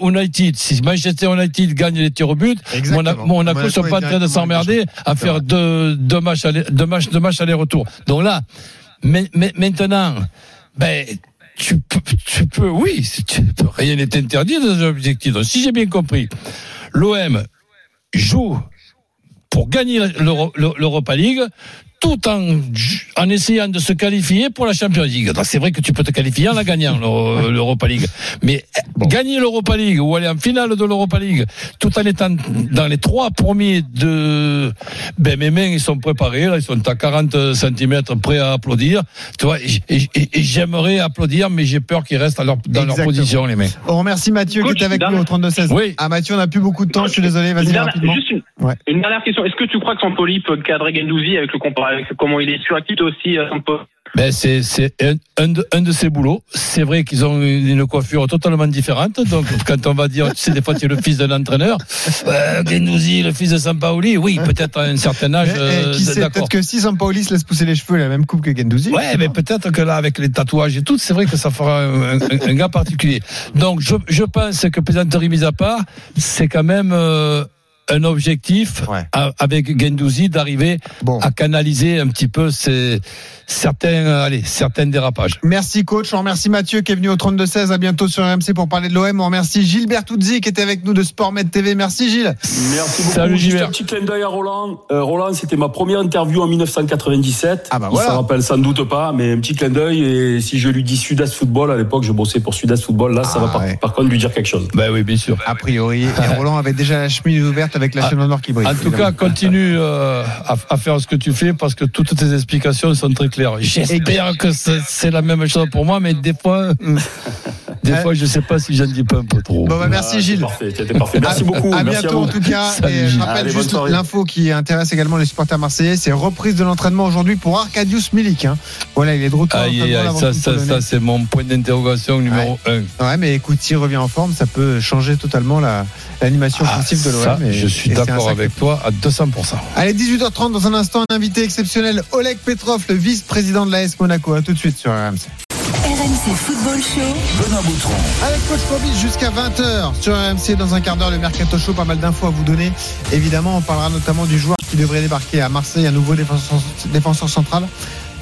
United. Si Manchester United gagne les tirs au but. Monaco, Monaco Monaco sont pas en train de s'emmerder à faire deux, deux matchs deux matchs, deux matchs aller-retour. Donc là, mais- mais- maintenant, ben, tu peux, tu peux, oui, rien n'est interdit dans un objectif. Donc, si j'ai bien compris, l'OM joue pour gagner l'Euro- l'Europa League tout en, en essayant de se qualifier pour la Champions League. C'est vrai que tu peux te qualifier en la gagnant, l'Euro- l'Europa League. Mais gagner l'Europa League ou aller en finale de l'Europa League, tout en étant dans les trois premiers de... Ben, mes mains, ils sont préparés, là, ils sont à 40 cm prêts à applaudir. Tu vois, et, et- et- et j'aimerais applaudir, mais j'ai peur qu'ils restent à leur- dans leur position, les mains. On remercie Mathieu Coach, qui est avec nous au 32-16. Oui. Ah, Mathieu, on n'a plus beaucoup de temps. Je suis désolé. Vas-y, Une dernière- rapidement. juste une, Ouais. une dernière question. Est-ce que tu crois que Sampoli peut cadrer Gendouzi avec le compar- avec comment il est suractif aussi euh, Sampoli Ben c'est c'est un, un de, un de ces boulots. C'est vrai qu'ils ont une, une coiffure totalement différente. Donc quand on va dire, tu sais, des fois tu es le fils d'un entraîneur, euh, Guendouzi, le fils de Sampaoli, oui, peut-être à un certain âge, Mais, eh, euh, qui sait, d'accord. peut-être que si Sampaoli se laisse pousser les cheveux, il a la même coupe que Gendouzi. Ouais, mais peut-être que là, avec les tatouages et tout, c'est vrai que ça fera un, un- un gars particulier. Donc, je, je pense que plaisanterie mise à part, c'est quand même euh, un objectif Ouais. à- avec Gendouzi d'arriver Bon. à canaliser un petit peu ces, certains, euh, allez, certains dérapages. Merci coach, on remercie Mathieu qui est venu au 32-16. À bientôt sur RMC pour parler de l'OM. On remercie Gilles Bertuzzi qui était avec nous de Sportmed TV. Merci Gilles. Merci beaucoup. Salut, Juste Gilbert. un petit clin d'œil à Roland. Euh, Roland, c'était ma première interview en 1997. Ah bah Il voilà. s'en rappelle sans doute pas, mais un petit clin d'œil. Et si je lui dis Sud-Est Football, à l'époque, je bossais pour Sud-Est Football. Là, ça Ah va par, ouais. par contre lui dire quelque chose. Ben oui, bien sûr. A priori, et Roland avait déjà la chemise ouverte avec la chaîne en or qui brille. En tout cas, continue euh, à, à faire ce que tu fais parce que toutes tes explications sont très claires. J'espère que c'est la même chose pour moi, mais des fois, euh, des fois, je sais pas si j'en dis pas un peu trop. Bon, bah, merci Ah, Gilles. Parfait, parfait. Merci beaucoup. À Merci bientôt à en tout cas. Salut, et je rappelle Allez, juste l'info qui intéresse également les supporters marseillais, c'est reprise de l'entraînement aujourd'hui pour Arkadiusz Milik. hein. Voilà, il est de retour. Aïe, aïe, aïe, ça, ça, c'est mon point d'interrogation numéro un. Ouais, mais écoute, s'il revient en forme, ça peut changer totalement la- l'animation Ah, offensive de l'OM. Je suis d'accord avec toi à 200%. Allez, 18h30, dans un instant, un invité exceptionnel, Oleg Petrov, le vice-président de l'AS Monaco. À tout de suite sur RMC. RMC Football Show. Benoît Boutron. Avec Coach Probis jusqu'à 20h sur RMC dans un quart d'heure, le Mercato Show, pas mal d'infos à vous donner. Évidemment, on parlera notamment du joueur qui devrait débarquer à Marseille, un nouveau défenseur, défenseur central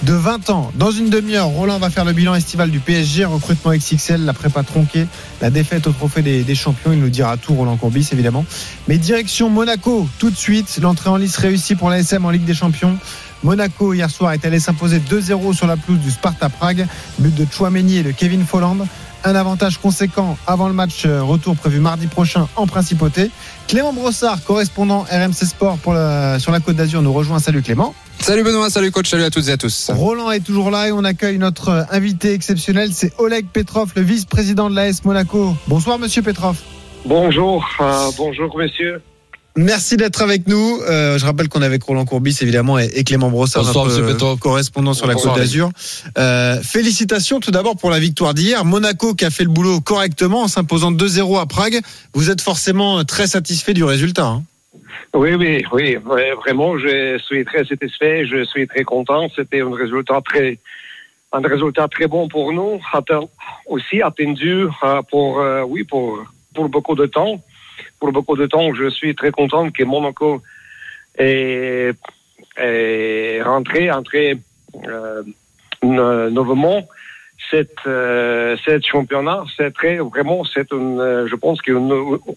de 20 ans. Dans une demi-heure, Roland va faire le bilan estival du PSG, recrutement XXL, la prépa tronquée, la défaite au trophée des, champions. Il nous dira tout, Roland Courbis, évidemment. Mais direction Monaco, tout de suite. L'entrée en lice réussie pour l'ASM en Ligue des Champions. Monaco, hier soir, est allé s'imposer 2-0 sur la pelouse du Sparta Prague. But de Chouameni et de Kevin Folland. Un avantage conséquent avant le match euh, retour prévu mardi prochain en principauté. Clément Brossard, correspondant RMC Sport sur la Côte d'Azur, nous rejoint. Salut Clément. Salut Benoît, salut coach, salut à toutes et à tous. Roland est toujours là et on accueille notre euh, invité exceptionnel, c'est Oleg Petrov, le vice-président de l'AS Monaco. Bonsoir Monsieur Petrov. Bonjour, euh, bonjour messieurs. Merci d'être avec nous. Euh, je rappelle qu'on est avec Roland Courbis évidemment et, et Clément Brossard, Bonsoir, notre monsieur Petrov. correspondant sur la Côte d'Azur. Euh, félicitations tout d'abord pour la victoire d'hier. Monaco qui a fait le boulot correctement en s'imposant 2-0 à Prague. Vous êtes forcément très satisfait du résultat. hein. Oui, oui, oui, vraiment, je suis très satisfait, je suis très content. C'était un résultat très, un résultat très bon pour nous, aussi attendu euh, pour, euh, oui, pour, beaucoup de temps. Pour beaucoup de temps, je suis très content que Monaco est, est rentré, entré euh, no- nouvellement. Cette, euh, championnat, c'est très, vraiment, c'est une, je pense qu'un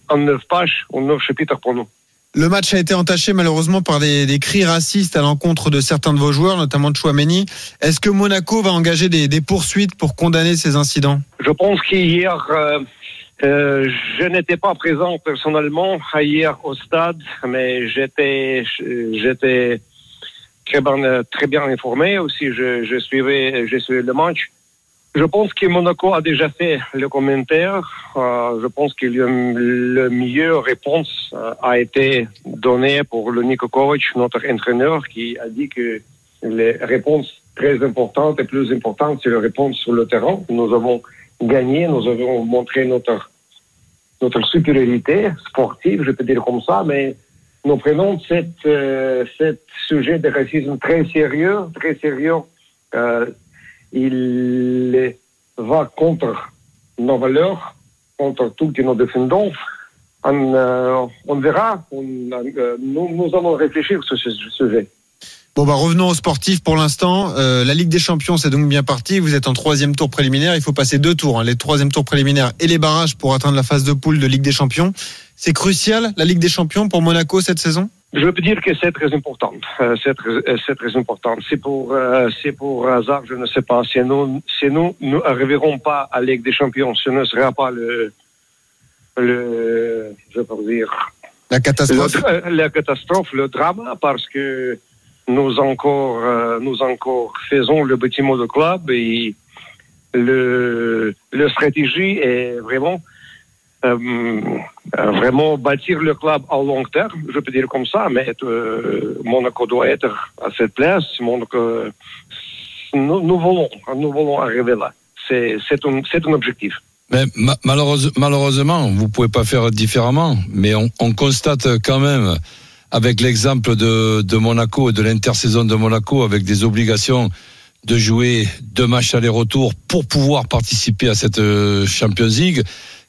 un neuf page, un neuf chapitre pour nous. Le match a été entaché malheureusement par des, des cris racistes à l'encontre de certains de vos joueurs, notamment de Chouameni. Est-ce que Monaco va engager des, des poursuites pour condamner ces incidents? Je pense qu'hier, euh, euh, je n'étais pas présent personnellement hier au stade, mais j'étais, j'étais très bien, très bien informé aussi. Je, je suivais, je suivais le match. Je pense que Monaco a déjà fait le commentaire. Euh, je pense que le, le meilleure réponse euh, a été donnée pour le Niko Kovac, notre entraîneur, qui a dit que les réponses très importantes et plus importantes, c'est les réponses sur le terrain. Nous avons gagné, nous avons montré notre, notre supériorité sportive, je peux dire comme ça, mais nous prenons cette, euh, cet sujet de racisme très sérieux, très sérieux. Euh, il va contre nos valeurs, contre tout que nous défendons. On, euh, on verra, euh, nous, nous allons réfléchir sur ce sujet. Bon bah revenons aux sportifs pour l'instant. Euh, la Ligue des Champions c'est donc bien parti. Vous êtes en troisième tour préliminaire. Il faut passer deux tours, hein, les troisième tours préliminaires et les barrages pour atteindre la phase de poule de Ligue des Champions. C'est crucial la Ligue des Champions pour Monaco cette saison? Je peux dire que c'est très important. Euh, c'est très, euh, c'est très important. C'est pour, euh, c'est pour hasard, je ne sais pas. Si nous, si nous nous arriverons pas à la Ligue des Champions, ce ne sera pas le, le, je peux dire, La catastrophe. le- la catastrophe, le drame, parce que nous encore, euh, nous encore faisons le bâtiment de club et le, le stratégie est vraiment, vraiment bâtir le club à long terme, je peux dire comme ça, mais euh, Monaco doit être à cette place. Monaco, nous, voulons, nous voulons arriver là. C'est, un, objectif. Mais ma- malheureuse- malheureusement, vous pouvez pas faire différemment, mais on, on constate quand même, avec l'exemple de, Monaco et de l'intersaison de Monaco, avec des obligations de jouer deux matchs aller-retour pour pouvoir participer à cette euh, Champions League.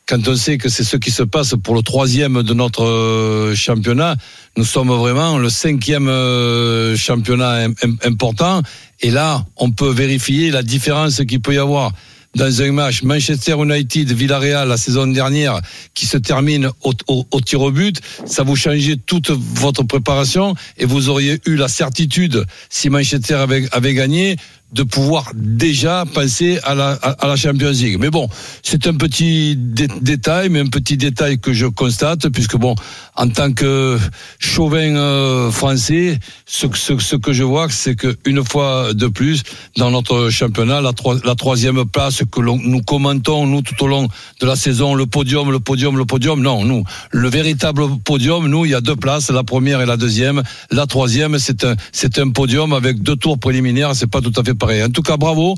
Quand on sait que c'est ce qui se passe pour le troisième de notre euh, championnat, nous sommes vraiment le cinquième euh, championnat im- im- important. Et là, on peut vérifier la différence qu'il peut y avoir dans un match Manchester United Villarreal la saison dernière qui se termine au, au- au tir au but, ça vous changeait toute votre préparation et vous auriez eu la certitude si Manchester avait gagné de pouvoir déjà passer à la, à, la Champions League. Mais bon, c'est un petit dé- détail, mais un petit détail que je constate, puisque bon, en tant que chauvin euh, français, ce, ce, que je vois, c'est que une fois de plus, dans notre championnat, la, la troisième place que nous commentons, nous, tout au long de la saison, le podium, le podium, le podium, non, nous, le véritable podium, nous, il y a deux places, la première et la deuxième. La troisième, c'est un, un podium avec deux tours préliminaires, c'est pas tout à fait En tout cas, bravo,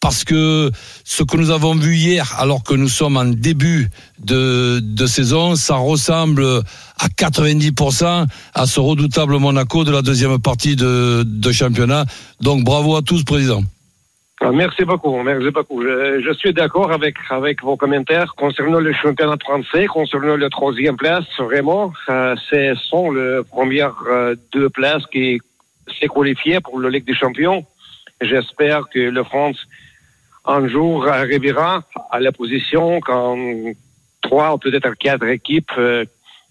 parce que ce que nous avons vu hier, alors que nous sommes en début de, saison, ça ressemble à 90% à ce redoutable Monaco de la deuxième partie de, championnat. Donc bravo à tous, président. Ah, Merci beaucoup, merci beaucoup. Je, suis d'accord avec, avec vos commentaires concernant le championnat français, concernant le troisième place. Vraiment, euh, ce sont les premières euh, deux places qui s'est qualifiées pour la Ligue des Champions. J'espère que le France un jour arrivera à la position quand trois ou peut-être quatre équipes euh,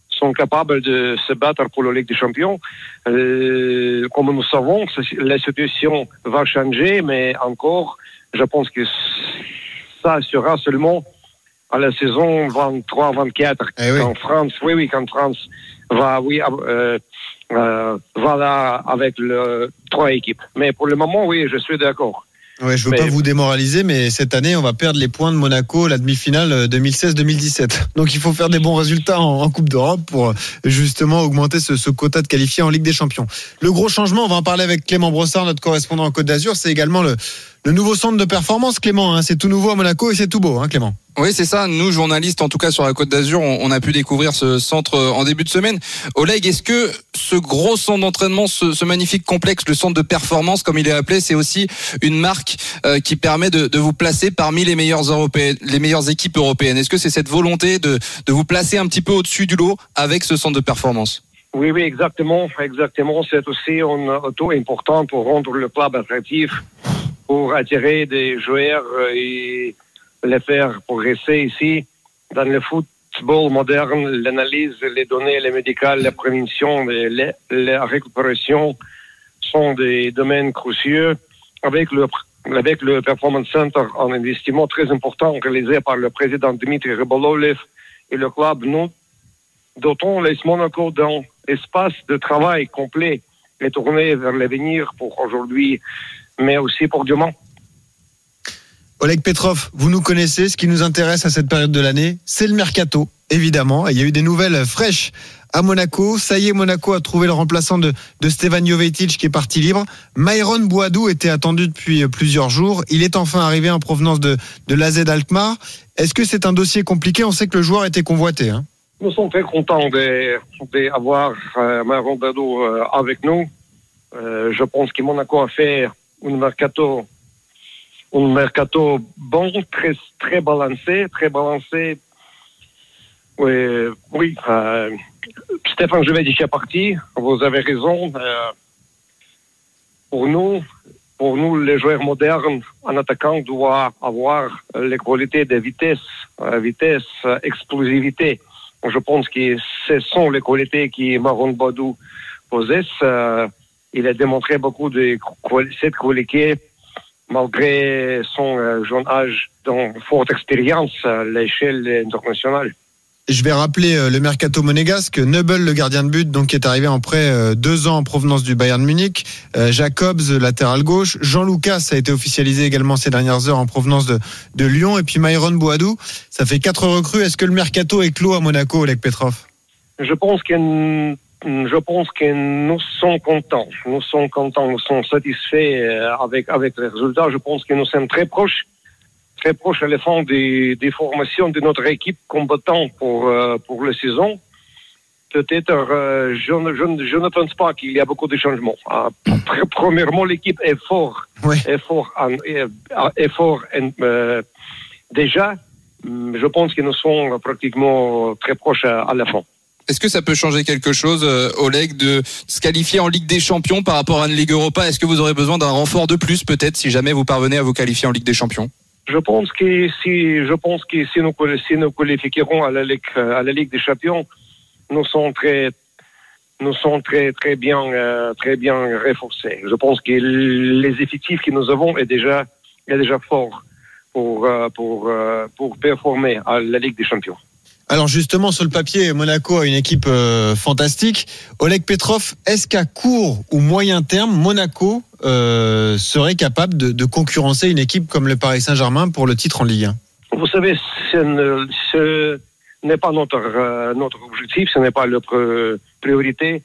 sont capables de se battre pour la Ligue des Champions. Euh, comme nous savons, la situation va changer, mais encore, je pense que ça sera seulement à la saison 23-24. Eh oui. Quand France, oui, oui, quand France va, oui, euh, euh, va là avec le, trois équipes. Mais pour le moment, oui, je suis d'accord. Ouais, je veux Mais- pas vous démoraliser, mais cette année, on va perdre les points de Monaco, la demi-finale euh, 2016-2017. Donc il faut faire des bons résultats en, en Coupe d'Europe pour euh, justement augmenter ce, ce quota de qualifiés en Ligue des Champions. Le gros changement, on va en parler avec Clément Brossard, notre correspondant en Côte d'Azur, c'est également le, le nouveau centre de performance, Clément. hein. c'est tout nouveau à Monaco et c'est tout beau, hein, Clément. Oui, c'est ça. Nous, journalistes, en tout cas sur la Côte d'Azur, on, a pu découvrir ce centre euh, en début de semaine. Oleg, est-ce que ce gros centre d'entraînement, ce, magnifique complexe, le centre de performance, comme il est appelé, c'est aussi une marque euh, qui permet de, vous placer parmi les meilleures européennes, les meilleures équipes européennes? Est-ce que c'est cette volonté de, de vous placer un petit peu au-dessus du lot avec ce centre de performance? Oui, oui, exactement. Exactement. C'est aussi un auto important pour rendre le club attractif, pour attirer des joueurs et les faire progresser ici. Dans le football moderne, l'analyse, les données, les médicales, la prévention, les- la récupération sont des domaines cruciaux. Avec le, avec le Performance Center, un investissement très important réalisé par le président Dmitry Ribololev et le club, nous dotons les Monaco d'un espace de travail complet et tourné vers l'avenir pour aujourd'hui, mais aussi pour demain. Oleg Petrov, vous nous connaissez, ce qui nous intéresse à cette période de l'année, c'est le mercato, évidemment. Il y a eu des nouvelles fraîches à Monaco. Ça y est, Monaco a trouvé le remplaçant de, de Stevan Jovetic qui est parti libre. Myron Boadou était attendu depuis plusieurs jours. Il est enfin arrivé en provenance de, de l'AZ Alkmaar. Est-ce que c'est un dossier compliqué? On sait que le joueur était convoité. Hein Nous sommes très contents d'avoir euh, Myron Badou euh, avec nous. Euh, je pense que Monaco a fait un mercato, un mercato bon, très, très balancé, très balancé. Oui, oui euh, Stéphane Jevedic est parti, vous avez raison. Euh, pour nous, pour nous, les joueurs modernes, un attaquant doit avoir les qualités de vitesse, euh, vitesse, explosivité. Je pense que ce sont les qualités que Maron Badou possède. Euh, il a démontré beaucoup de cette qualité malgré son euh, jeune âge, donc forte expérience à l'échelle internationale. Je vais rappeler euh, le mercato monégasque. Nubel, le gardien de but, donc qui est arrivé en prêt euh, deux ans en provenance du Bayern Munich. Euh, Jacobs, latéral gauche. Jean Lucas a été officialisé également ces dernières heures en provenance de, Lyon. Et puis Myron Boadou. Ça fait quatre recrues. Est-ce que le mercato est clos à Monaco, Oleg Petrov? Je pense que je pense que nous sommes contents. Nous sommes contents, nous sommes satisfaits avec avec les résultats. Je pense que nous sommes très proches, très proches à la fin des, des formations de notre équipe combattant pour euh, pour la saison. Peut-être, euh, je, ne- je, je ne pense pas qu'il y a beaucoup de changements. Euh, pr- premièrement, l'équipe est fort, Ouais. est fort, en- est, est fort en- euh, déjà. Hum, Je pense que nous sommes pratiquement très proches à, à la fin. Est-ce que ça peut changer quelque chose, euh, Oleg, de se qualifier en Ligue des Champions par rapport à une Ligue Europa? Est-ce que vous aurez besoin d'un renfort de plus, peut-être, si jamais vous parvenez à vous qualifier en Ligue des Champions? Je pense que si, je pense que si nous, si nous qualifierons à la Ligue, à la Ligue des Champions, nous sommes très, nous sommes très, très bien, euh, très bien renforcés. Je pense que les effectifs que nous avons est déjà, est déjà fort pour, euh, pour, euh, pour performer à la Ligue des Champions. Alors justement, sur le papier, Monaco a une équipe euh, fantastique. Oleg Petrov, est-ce qu'à court ou moyen terme, Monaco euh, serait capable de, de concurrencer une équipe comme le Paris Saint-Germain pour le titre en Ligue 1 Vous savez, ce ne- ce n'est pas notre, euh, notre objectif, ce n'est pas notre priorité.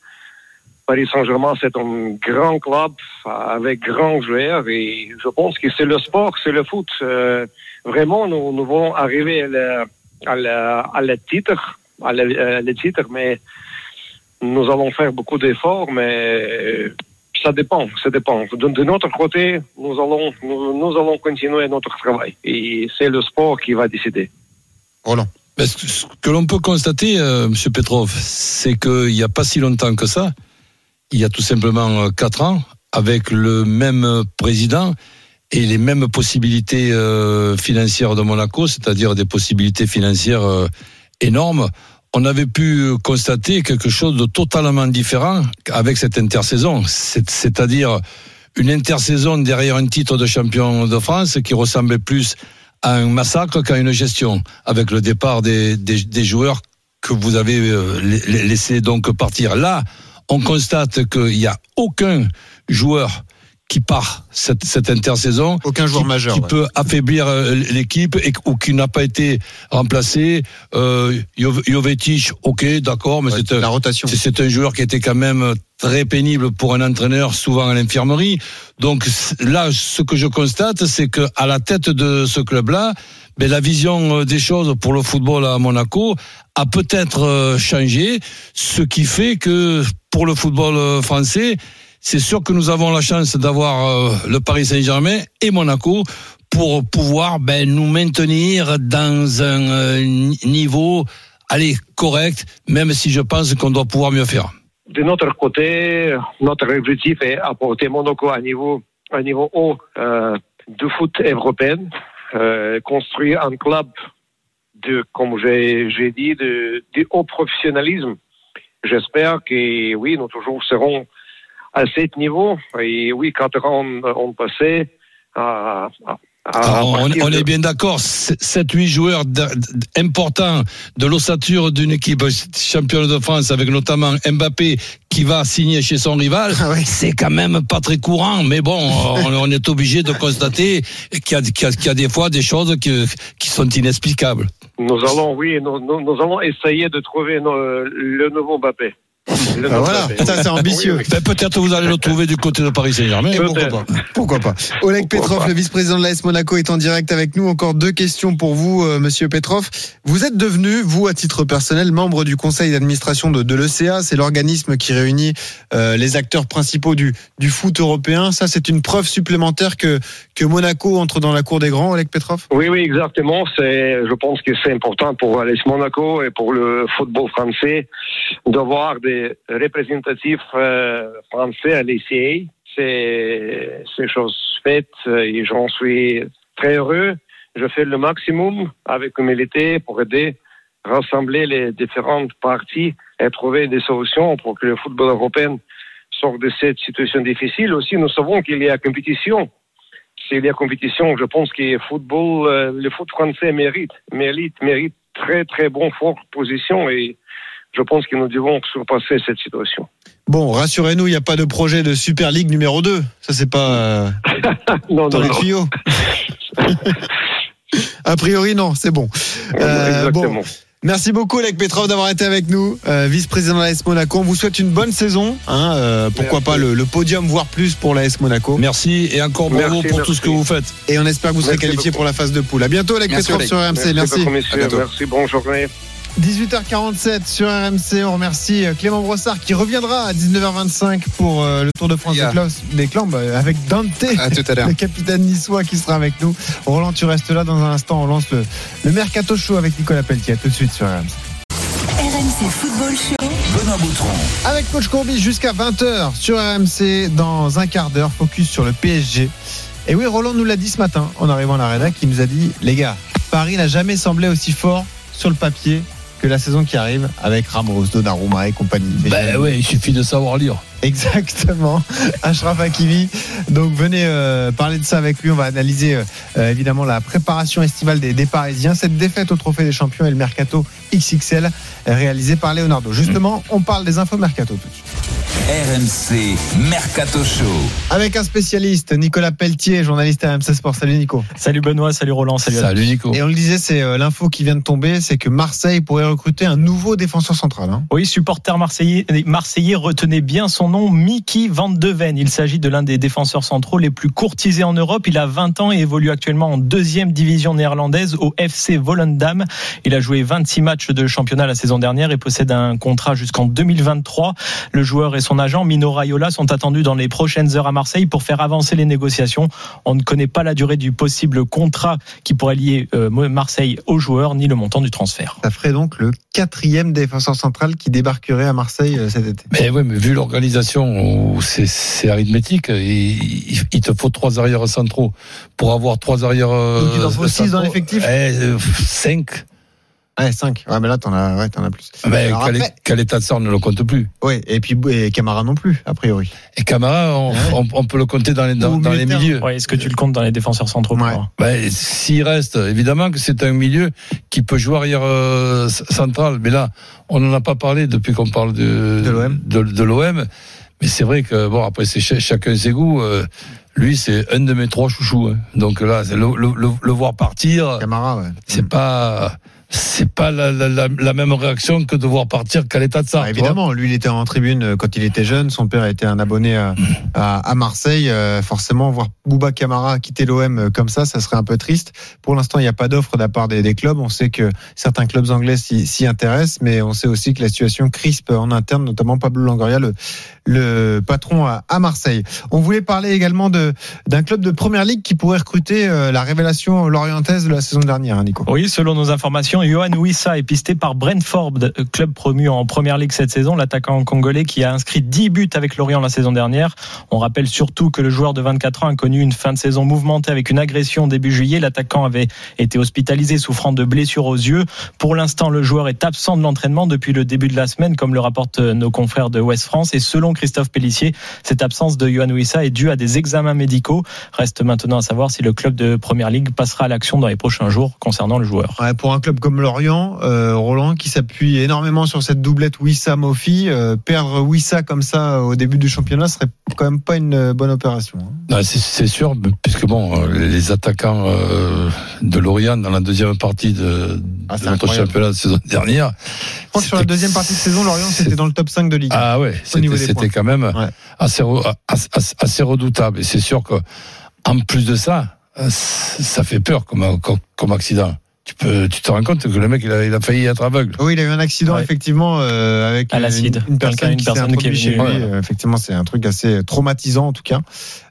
Paris Saint-Germain, c'est un grand club avec grands joueurs et je pense que c'est le sport, c'est le foot. Euh, vraiment, nous, nous voulons arriver à la, à la, à la titre, à la, à la titre, mais nous allons faire beaucoup d'efforts, mais ça dépend, ça dépend. De, de notre côté, nous allons, nous, nous allons continuer notre travail et c'est le sport qui va décider. Roland. Ben, ce que- l'on peut constater, euh, Monsieur Petrov, c'est qu'il n'y a pas si longtemps que ça, il y a tout simplement euh, quatre ans, avec le même président et les mêmes possibilités euh, financières de Monaco, c'est-à-dire des possibilités financières euh, énormes, on avait pu constater quelque chose de totalement différent avec cette intersaison, C'est- c'est-à-dire une intersaison derrière un titre de champion de France qui ressemblait plus à un massacre qu'à une gestion, avec le départ des, joueurs que vous avez euh, la- la- laissé donc partir. Là, on constate qu'il n'y a aucun joueur qui part cette, cette intersaison. Aucun joueur qui, majeur. Qui ouais. peut affaiblir euh, l'équipe et, ou qui n'a pas été remplacé. Euh, Jov- Jovetic, ok, d'accord, mais Ouais, c'est un- la rotation. c'est- un joueur qui était quand même très pénible pour un entraîneur, souvent à l'infirmerie. Donc là, ce que je constate, c'est que à la tête de ce club-là, ben, la vision euh, des choses pour le football à Monaco a peut-être euh, changé, ce qui fait que pour le football français, c'est sûr que nous avons la chance d'avoir euh, le Paris Saint-Germain et Monaco pour pouvoir ben, nous maintenir dans un euh, ni- niveau allez, correct, même si je pense qu'on doit pouvoir mieux faire. De notre côté, notre objectif est apporter Monaco à niveau, à niveau haut euh, du foot européen, construire un club de, comme j'ai j'ai dit, de, de haut professionnalisme. J'espère que oui, nous toujours serons à ce niveau. Et oui, quatre ans ont passé. À, Alors, on, partir on est bien d'accord, 7-8 joueurs importants de l'ossature d'une équipe championne de France, avec notamment Mbappé qui va signer chez son rival, Ah oui. c'est quand même pas très courant. Mais bon, on, on est obligé de constater qu'il y, a- y y des fois des choses qui, qui sont inexplicables. Nous allons, oui, nous, nous, nous allons essayer de trouver no- le nouveau Mbappé. Ah, voilà, c'est ambitieux. Oui, oui. Ben, Peut-être vous allez le trouver du côté de Paris Saint-Germain. Pourquoi pas Pourquoi pas Oleg Petrov, le vice-président de l'AS Monaco, est en direct avec nous. Encore deux questions pour vous, euh, Monsieur Petrov. Vous êtes devenu, vous, à titre personnel, membre du conseil d'administration de, de l'ECA. C'est l'organisme qui réunit euh, les acteurs principaux du, du foot européen. Ça, c'est une preuve supplémentaire que, que Monaco entre dans la cour des grands, Oleg Petrov? Oui, oui, exactement. C'est, je pense que c'est important pour l'AS Monaco et pour le football français d'avoir des représentatifs euh, français à l'ECA. C'est, c'est chose faite et j'en suis très heureux. Je fais le maximum avec humilité pour aider rassembler les différentes parties et trouver des solutions pour que le football européen sorte de cette situation difficile. Aussi, nous savons qu'il y a compétition s'il y a compétition, je pense que le football, euh, le foot français mérite, mérite, mérite très très bonne forte position et je pense que nous devons surpasser cette situation. Bon, rassurez-nous, il n'y a pas de projet de Super League numéro 2. Ça, c'est pas euh, Non, dans non, les tuyaux. A priori, non, c'est bon. Euh, Exactement. bon. Merci beaucoup, Oleg Petrov, d'avoir été avec nous, euh, vice-président de l'AS Monaco. On vous souhaite une bonne saison. Hein, euh, pourquoi Merci. pas le, le podium, voire plus pour l'AS Monaco. Merci et encore bravo Merci, pour merci. tout ce que vous faites. Et on espère que vous serez qualifié pour la phase de poule. À bientôt, Merci, Petrov sur RMC. Merci. beaucoup, messieurs. bientôt. Merci, bonne journée. 18h47 sur RMC. On remercie euh, Clément Brossard qui reviendra à 19h25 pour euh, le Tour de France Yeah. des, Clans euh, avec Dante. À tout à l'heure. Le capitaine niçois qui sera avec nous. Roland, tu restes là dans un instant. On lance le, le Mercato Show avec Nicolas Pelletier. À tout de suite sur RMC. RMC Football Show. Benoît Boutron. Avec Coach Courbis jusqu'à 20h sur RMC dans un quart d'heure. Focus sur le PSG. Et oui, Roland nous l'a dit ce matin en arrivant à la rédac. Il nous a dit les gars, Paris n'a jamais semblé aussi fort sur le papier que la saison qui arrive avec Ramos, Donnarumma et compagnie. Ben ouais, il suffit de savoir lire. Exactement, Ashraf Hakimi. Donc venez euh, parler de ça avec lui. On va analyser euh, euh, évidemment la préparation estivale des, des Parisiens, cette défaite au Trophée des Champions et le mercato XXL réalisé par Leonardo. Justement, on parle des infos mercato tout de suite. RMC Mercato Show. Avec un spécialiste, Nicolas Pelletier, journaliste à RMC Sport. Salut Nico. Salut Benoît, salut Roland, salut. Salut Nico. Et on le disait, c'est euh, l'info qui vient de tomber, c'est que Marseille pourrait recruter un nouveau défenseur central. hein. Oui, supporter marseillais, marseillais, retenez bien son nom, Mickey Van de Ven. Il s'agit de l'un des défenseurs centraux les plus courtisés en Europe. Il a 20 ans et évolue actuellement en deuxième division néerlandaise au FC Volendam. Il a joué 26 matchs de championnat la saison dernière et possède un contrat jusqu'en 2023. Le joueur et son agent Mino Raiola sont attendus dans les prochaines heures à Marseille pour faire avancer les négociations. On ne connaît pas la durée du possible contrat qui pourrait lier euh, Marseille au joueur ni le montant du transfert. Ça ferait donc le quatrième défenseur central qui débarquerait à Marseille euh, cet été. Mais oui, mais vu l'organisation, c'est arithmétique. Il, te faut trois arrières centraux pour avoir trois arrières. Donc il en faut euh, six dans l'effectif Eh, Cinq. Ouais, 5. Ouais, mais là, t'en as, ouais, t'en as plus. Alors Calé- après- Caleta, on ne le compte plus. Ouais, et puis et Camara non plus, a priori. Et Camara, on, Ouais. on- on peut le compter dans les, dans, les milieux. Ouais, Est-ce que tu le comptes dans les défenseurs centraux Ouais. Ben, s'il reste, évidemment que c'est un milieu qui peut jouer arrière euh, central. Mais là, on n'en a pas parlé depuis qu'on parle de, De l'OM. De, de l'OM. Mais c'est vrai que bon après c'est ch- chacun ses goûts. euh, lui c'est un de mes trois chouchous. hein. Donc là c'est le, le- le- le voir partir, Camara, ouais. c'est pas c'est pas la, la- la- la même réaction que de voir partir qu'à l'état de ça. Ah, évidemment, lui, il était en tribune euh, quand il était jeune. Son père était un abonné à, à, à Marseille. Euh, forcément, voir Bouba Camara quitter l'OM euh, comme ça, ça serait un peu triste. Pour l'instant, il n'y a pas d'offre de la part des, des clubs. On sait que certains clubs anglais s'y intéressent, mais on sait aussi que la situation crispe en interne, notamment Pablo Longoria, le, le patron à, à Marseille. On voulait parler également de d'un club de première ligue qui pourrait recruter la révélation lorientaise de la saison dernière, hein, Nico. Oui, selon nos informations, Johan Wissa est pisté par Brentford, club promu en première ligue cette saison. L'attaquant congolais qui a inscrit 10 buts avec Lorient la saison dernière. On rappelle surtout que le joueur de 24 ans a connu une fin de saison mouvementée avec une agression début juillet. L'attaquant avait été hospitalisé souffrant de blessures aux yeux. Pour l'instant, le joueur est absent de l'entraînement depuis le début de la semaine, comme le rapportent nos confrères de West France. Et selon Christophe Pellissier, cette absence de Johan Wissa est due à des examens médicaux. Reste maintenant à savoir si le club de première ligue passera à l'action dans les prochains jours concernant le joueur. Pour un club comme Lorient, euh, Roland, qui s'appuie énormément sur cette doublette Wissa-Mofi, euh, perdre Wissa comme ça au début du championnat serait quand même pas une bonne opération. hein. Ah, c'est- sûr, puisque bon, euh, les attaquants euh, de Lorient dans la deuxième partie de, Ah, de notre championnat de saison dernière. Je crois que sur la deuxième partie de saison, Lorient c'était dans le top 5 de Ligue. Ah ouais, c'était quand même Ouais. assez, re- assez, assez redoutable. Et c'est sûr que, en plus de ça, ça fait peur comme, comme, comme accident. Tu peux, tu te rends compte que le mec, il a, il a failli être aveugle. Oui, il a eu un accident Ouais. effectivement euh, avec À une, l'acide. une Quelqu'un- personne une qui s'est personne qui est chez lui. venue, Euh, effectivement, c'est un truc assez traumatisant en tout cas.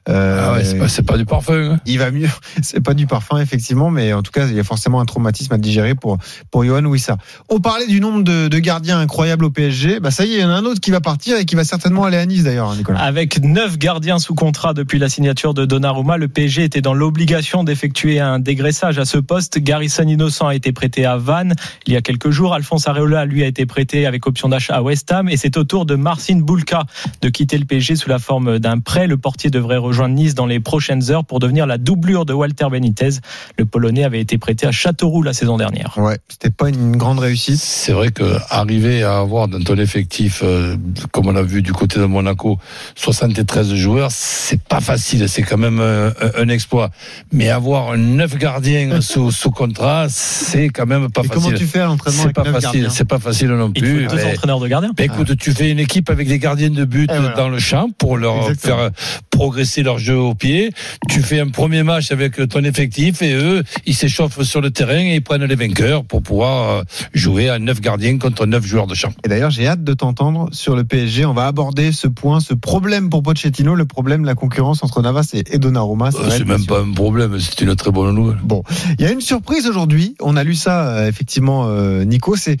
Euh, Ah ouais, c'est pas, c'est pas du parfum. hein. il va mieux. C'est pas du parfum, effectivement, mais en tout cas, il y a forcément un traumatisme à digérer pour, pour Johan Wissa. On parlait du nombre de, de gardiens incroyables au PSG. Bah, ça y est, il y en a un autre qui va partir et qui va certainement aller à Nice d'ailleurs, hein, Nicolas. Avec neuf gardiens sous contrat depuis la signature de Donnarumma, le PSG était dans l'obligation d'effectuer un dégraissage à ce poste. Garrison Innocent a été prêté à Vannes il y a quelques jours. Alphonse Areola, lui, a été prêté avec option d'achat à West Ham. Et c'est au tour de Marcin Bulka de quitter le PSG sous la forme d'un prêt. Le portier devrait rejoindre Nice dans les prochaines heures pour devenir la doublure de Walter Benitez. Le Polonais avait été prêté à Châteauroux la saison dernière. Ouais, c'était pas une grande réussite. C'est vrai que arriver à avoir dans ton effectif, euh, comme on a vu du côté de Monaco, 73 joueurs, c'est pas facile. C'est quand même euh, un, un exploit. Mais avoir neuf gardiens sous, sous contrat, c'est quand même pas Et comment facile. tu fais à l'entraînement C'est pas facile. gardiens C'est pas facile non Il faut plus. deux Mais- entraîneurs de gardiens. mais écoute, tu fais une équipe avec des gardiens de but voilà. dans le champ pour leur Exactement. faire progresser leur jeu au pied. Tu fais un premier match avec ton effectif et eux, ils s'échauffent sur le terrain et ils prennent les vainqueurs pour pouvoir euh, jouer à neuf gardiens contre neuf joueurs de champ. Et d'ailleurs, j'ai hâte de t'entendre sur le PSG. On va aborder ce point, ce problème pour Pochettino, le problème de la concurrence entre Navas et Donnarumma. Euh, C'est être même pas un problème, c'est une très bonne nouvelle. Bon, il y a une surprise aujourd'hui. On a lu ça euh, effectivement, euh, Nico. C'est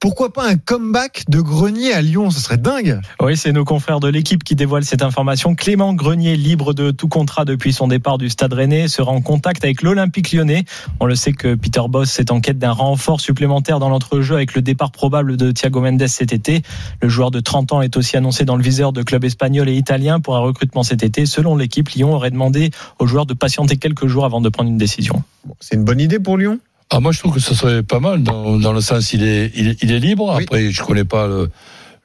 pourquoi pas un comeback de Grenier à Lyon? Ce serait dingue. Oui, c'est nos confrères de l'équipe qui dévoilent cette information. Clément Grenier, libre de tout contrat depuis son départ du Stade Rennais, sera en contact avec l'Olympique lyonnais. On le sait que Peter Boss est en quête d'un renfort supplémentaire dans l'entrejeu avec le départ probable de Thiago Mendes cet été. Le joueur de 30 ans est aussi annoncé dans le viseur de clubs espagnols et italiens pour un recrutement cet été. Selon l'équipe, Lyon aurait demandé aux joueurs de patienter quelques jours avant de prendre une décision. Bon, c'est une bonne idée pour Lyon? Ah, moi, je trouve que ce serait pas mal dans, dans le sens il est, il est, il est libre. Oui. Après, je connais pas le,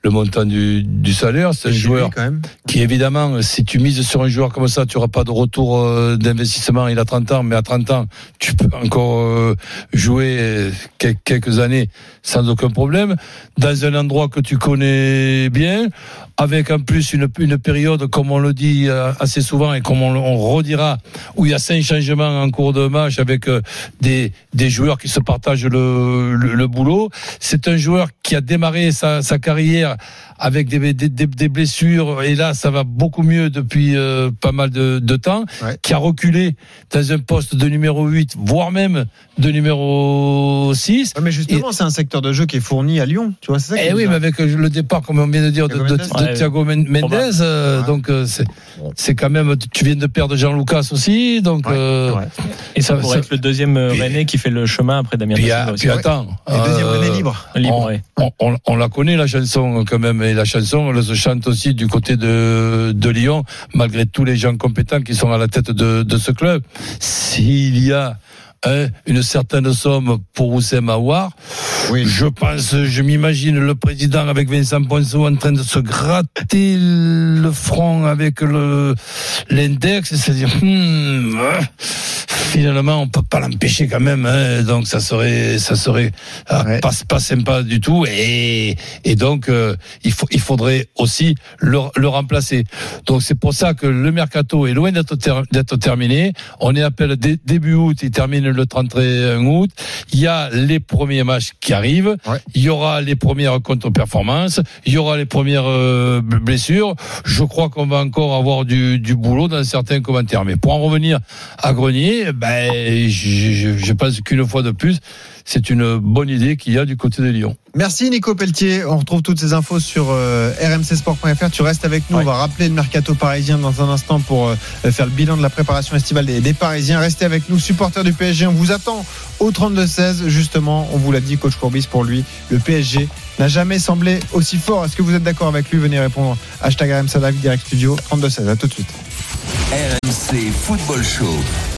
le montant du, du salaire. C'est un joueur quand même. qui évidemment, si tu mises sur un joueur comme ça, tu auras pas de retour euh, d'investissement. Il a 30 ans, mais à 30 ans, tu peux encore euh, jouer euh, quel- quelques années sans aucun problème dans un endroit que tu connais bien, avec en plus une, une période, comme on le dit euh, assez souvent et comme on, on redira, où il y a cinq changements en cours de match avec euh, des, des joueurs qui se partagent le, le, le boulot. C'est un joueur qui a démarré sa, sa carrière avec des, des, blessures et là ça va beaucoup mieux depuis euh, pas mal de, de temps, Ouais. qui a reculé dans un poste de numéro 8, voire même de numéro 6. Ouais, mais justement, c'est un secteur de jeu qui est fourni à Lyon. Tu vois, c'est ça. Eh oui, mais avec le départ, comme on vient de dire, de, de. De Ouais, Thiago Men- Mendes, euh, Ouais. donc euh, c'est c'est quand même, tu viens de perdre Jean Lucas aussi, donc Ouais, euh. Et ça, Ça- pourrait ça- être le deuxième Puis- Rennais qui fait le chemin après Damien puis, aussi. puis attends, Et deuxième René libre. Libre, on, ouais. on, on- on la connaît la chanson quand même et la chanson elle se chante aussi du côté de, de Lyon malgré tous les gens compétents qui sont à la tête de, de ce club s'il y a hein, une certaine somme pour Oussem Aouar. Oui. Je pense, je m'imagine le président avec Vincent Ponceau en train de se gratter le front avec le l'index, c'est-à-dire hmm, euh, finalement on peut pas l'empêcher quand même, hein, donc ça serait ça serait ah, Ouais. pas, pas sympa du tout et et donc euh, il faut il faudrait aussi le, le remplacer. Donc c'est pour ça que le mercato est loin d'être ter- terminé. On est appelé dé- début août, il termine le 31 août. Il y a les premiers matchs qui arrivent. Ouais. Il y aura les premières contre-performances. Il y aura les premières euh, blessures. Je crois qu'on va encore avoir du, du boulot dans certains commentaires. Mais pour en revenir à Grenier, ben, je, je- je pense qu'une fois de plus, c'est une bonne idée qu'il y a du côté de Lyon. Merci Nico Pelletier. On retrouve toutes ces infos sur euh, rmcsport.fr. Tu restes avec nous. On va rappeler le mercato parisien dans un instant pour euh, faire le bilan de la préparation estivale des, des Parisiens. Restez avec nous, supporters du PSG. On vous attend au 32-16. Justement, on vous l'a dit, coach Courbis, pour lui, le PSG n'a jamais semblé aussi fort. Est-ce que vous êtes d'accord avec lui? Venez répondre. Hashtag RMC Live Direct Studio 32-16. À tout de suite. RMC Football Show.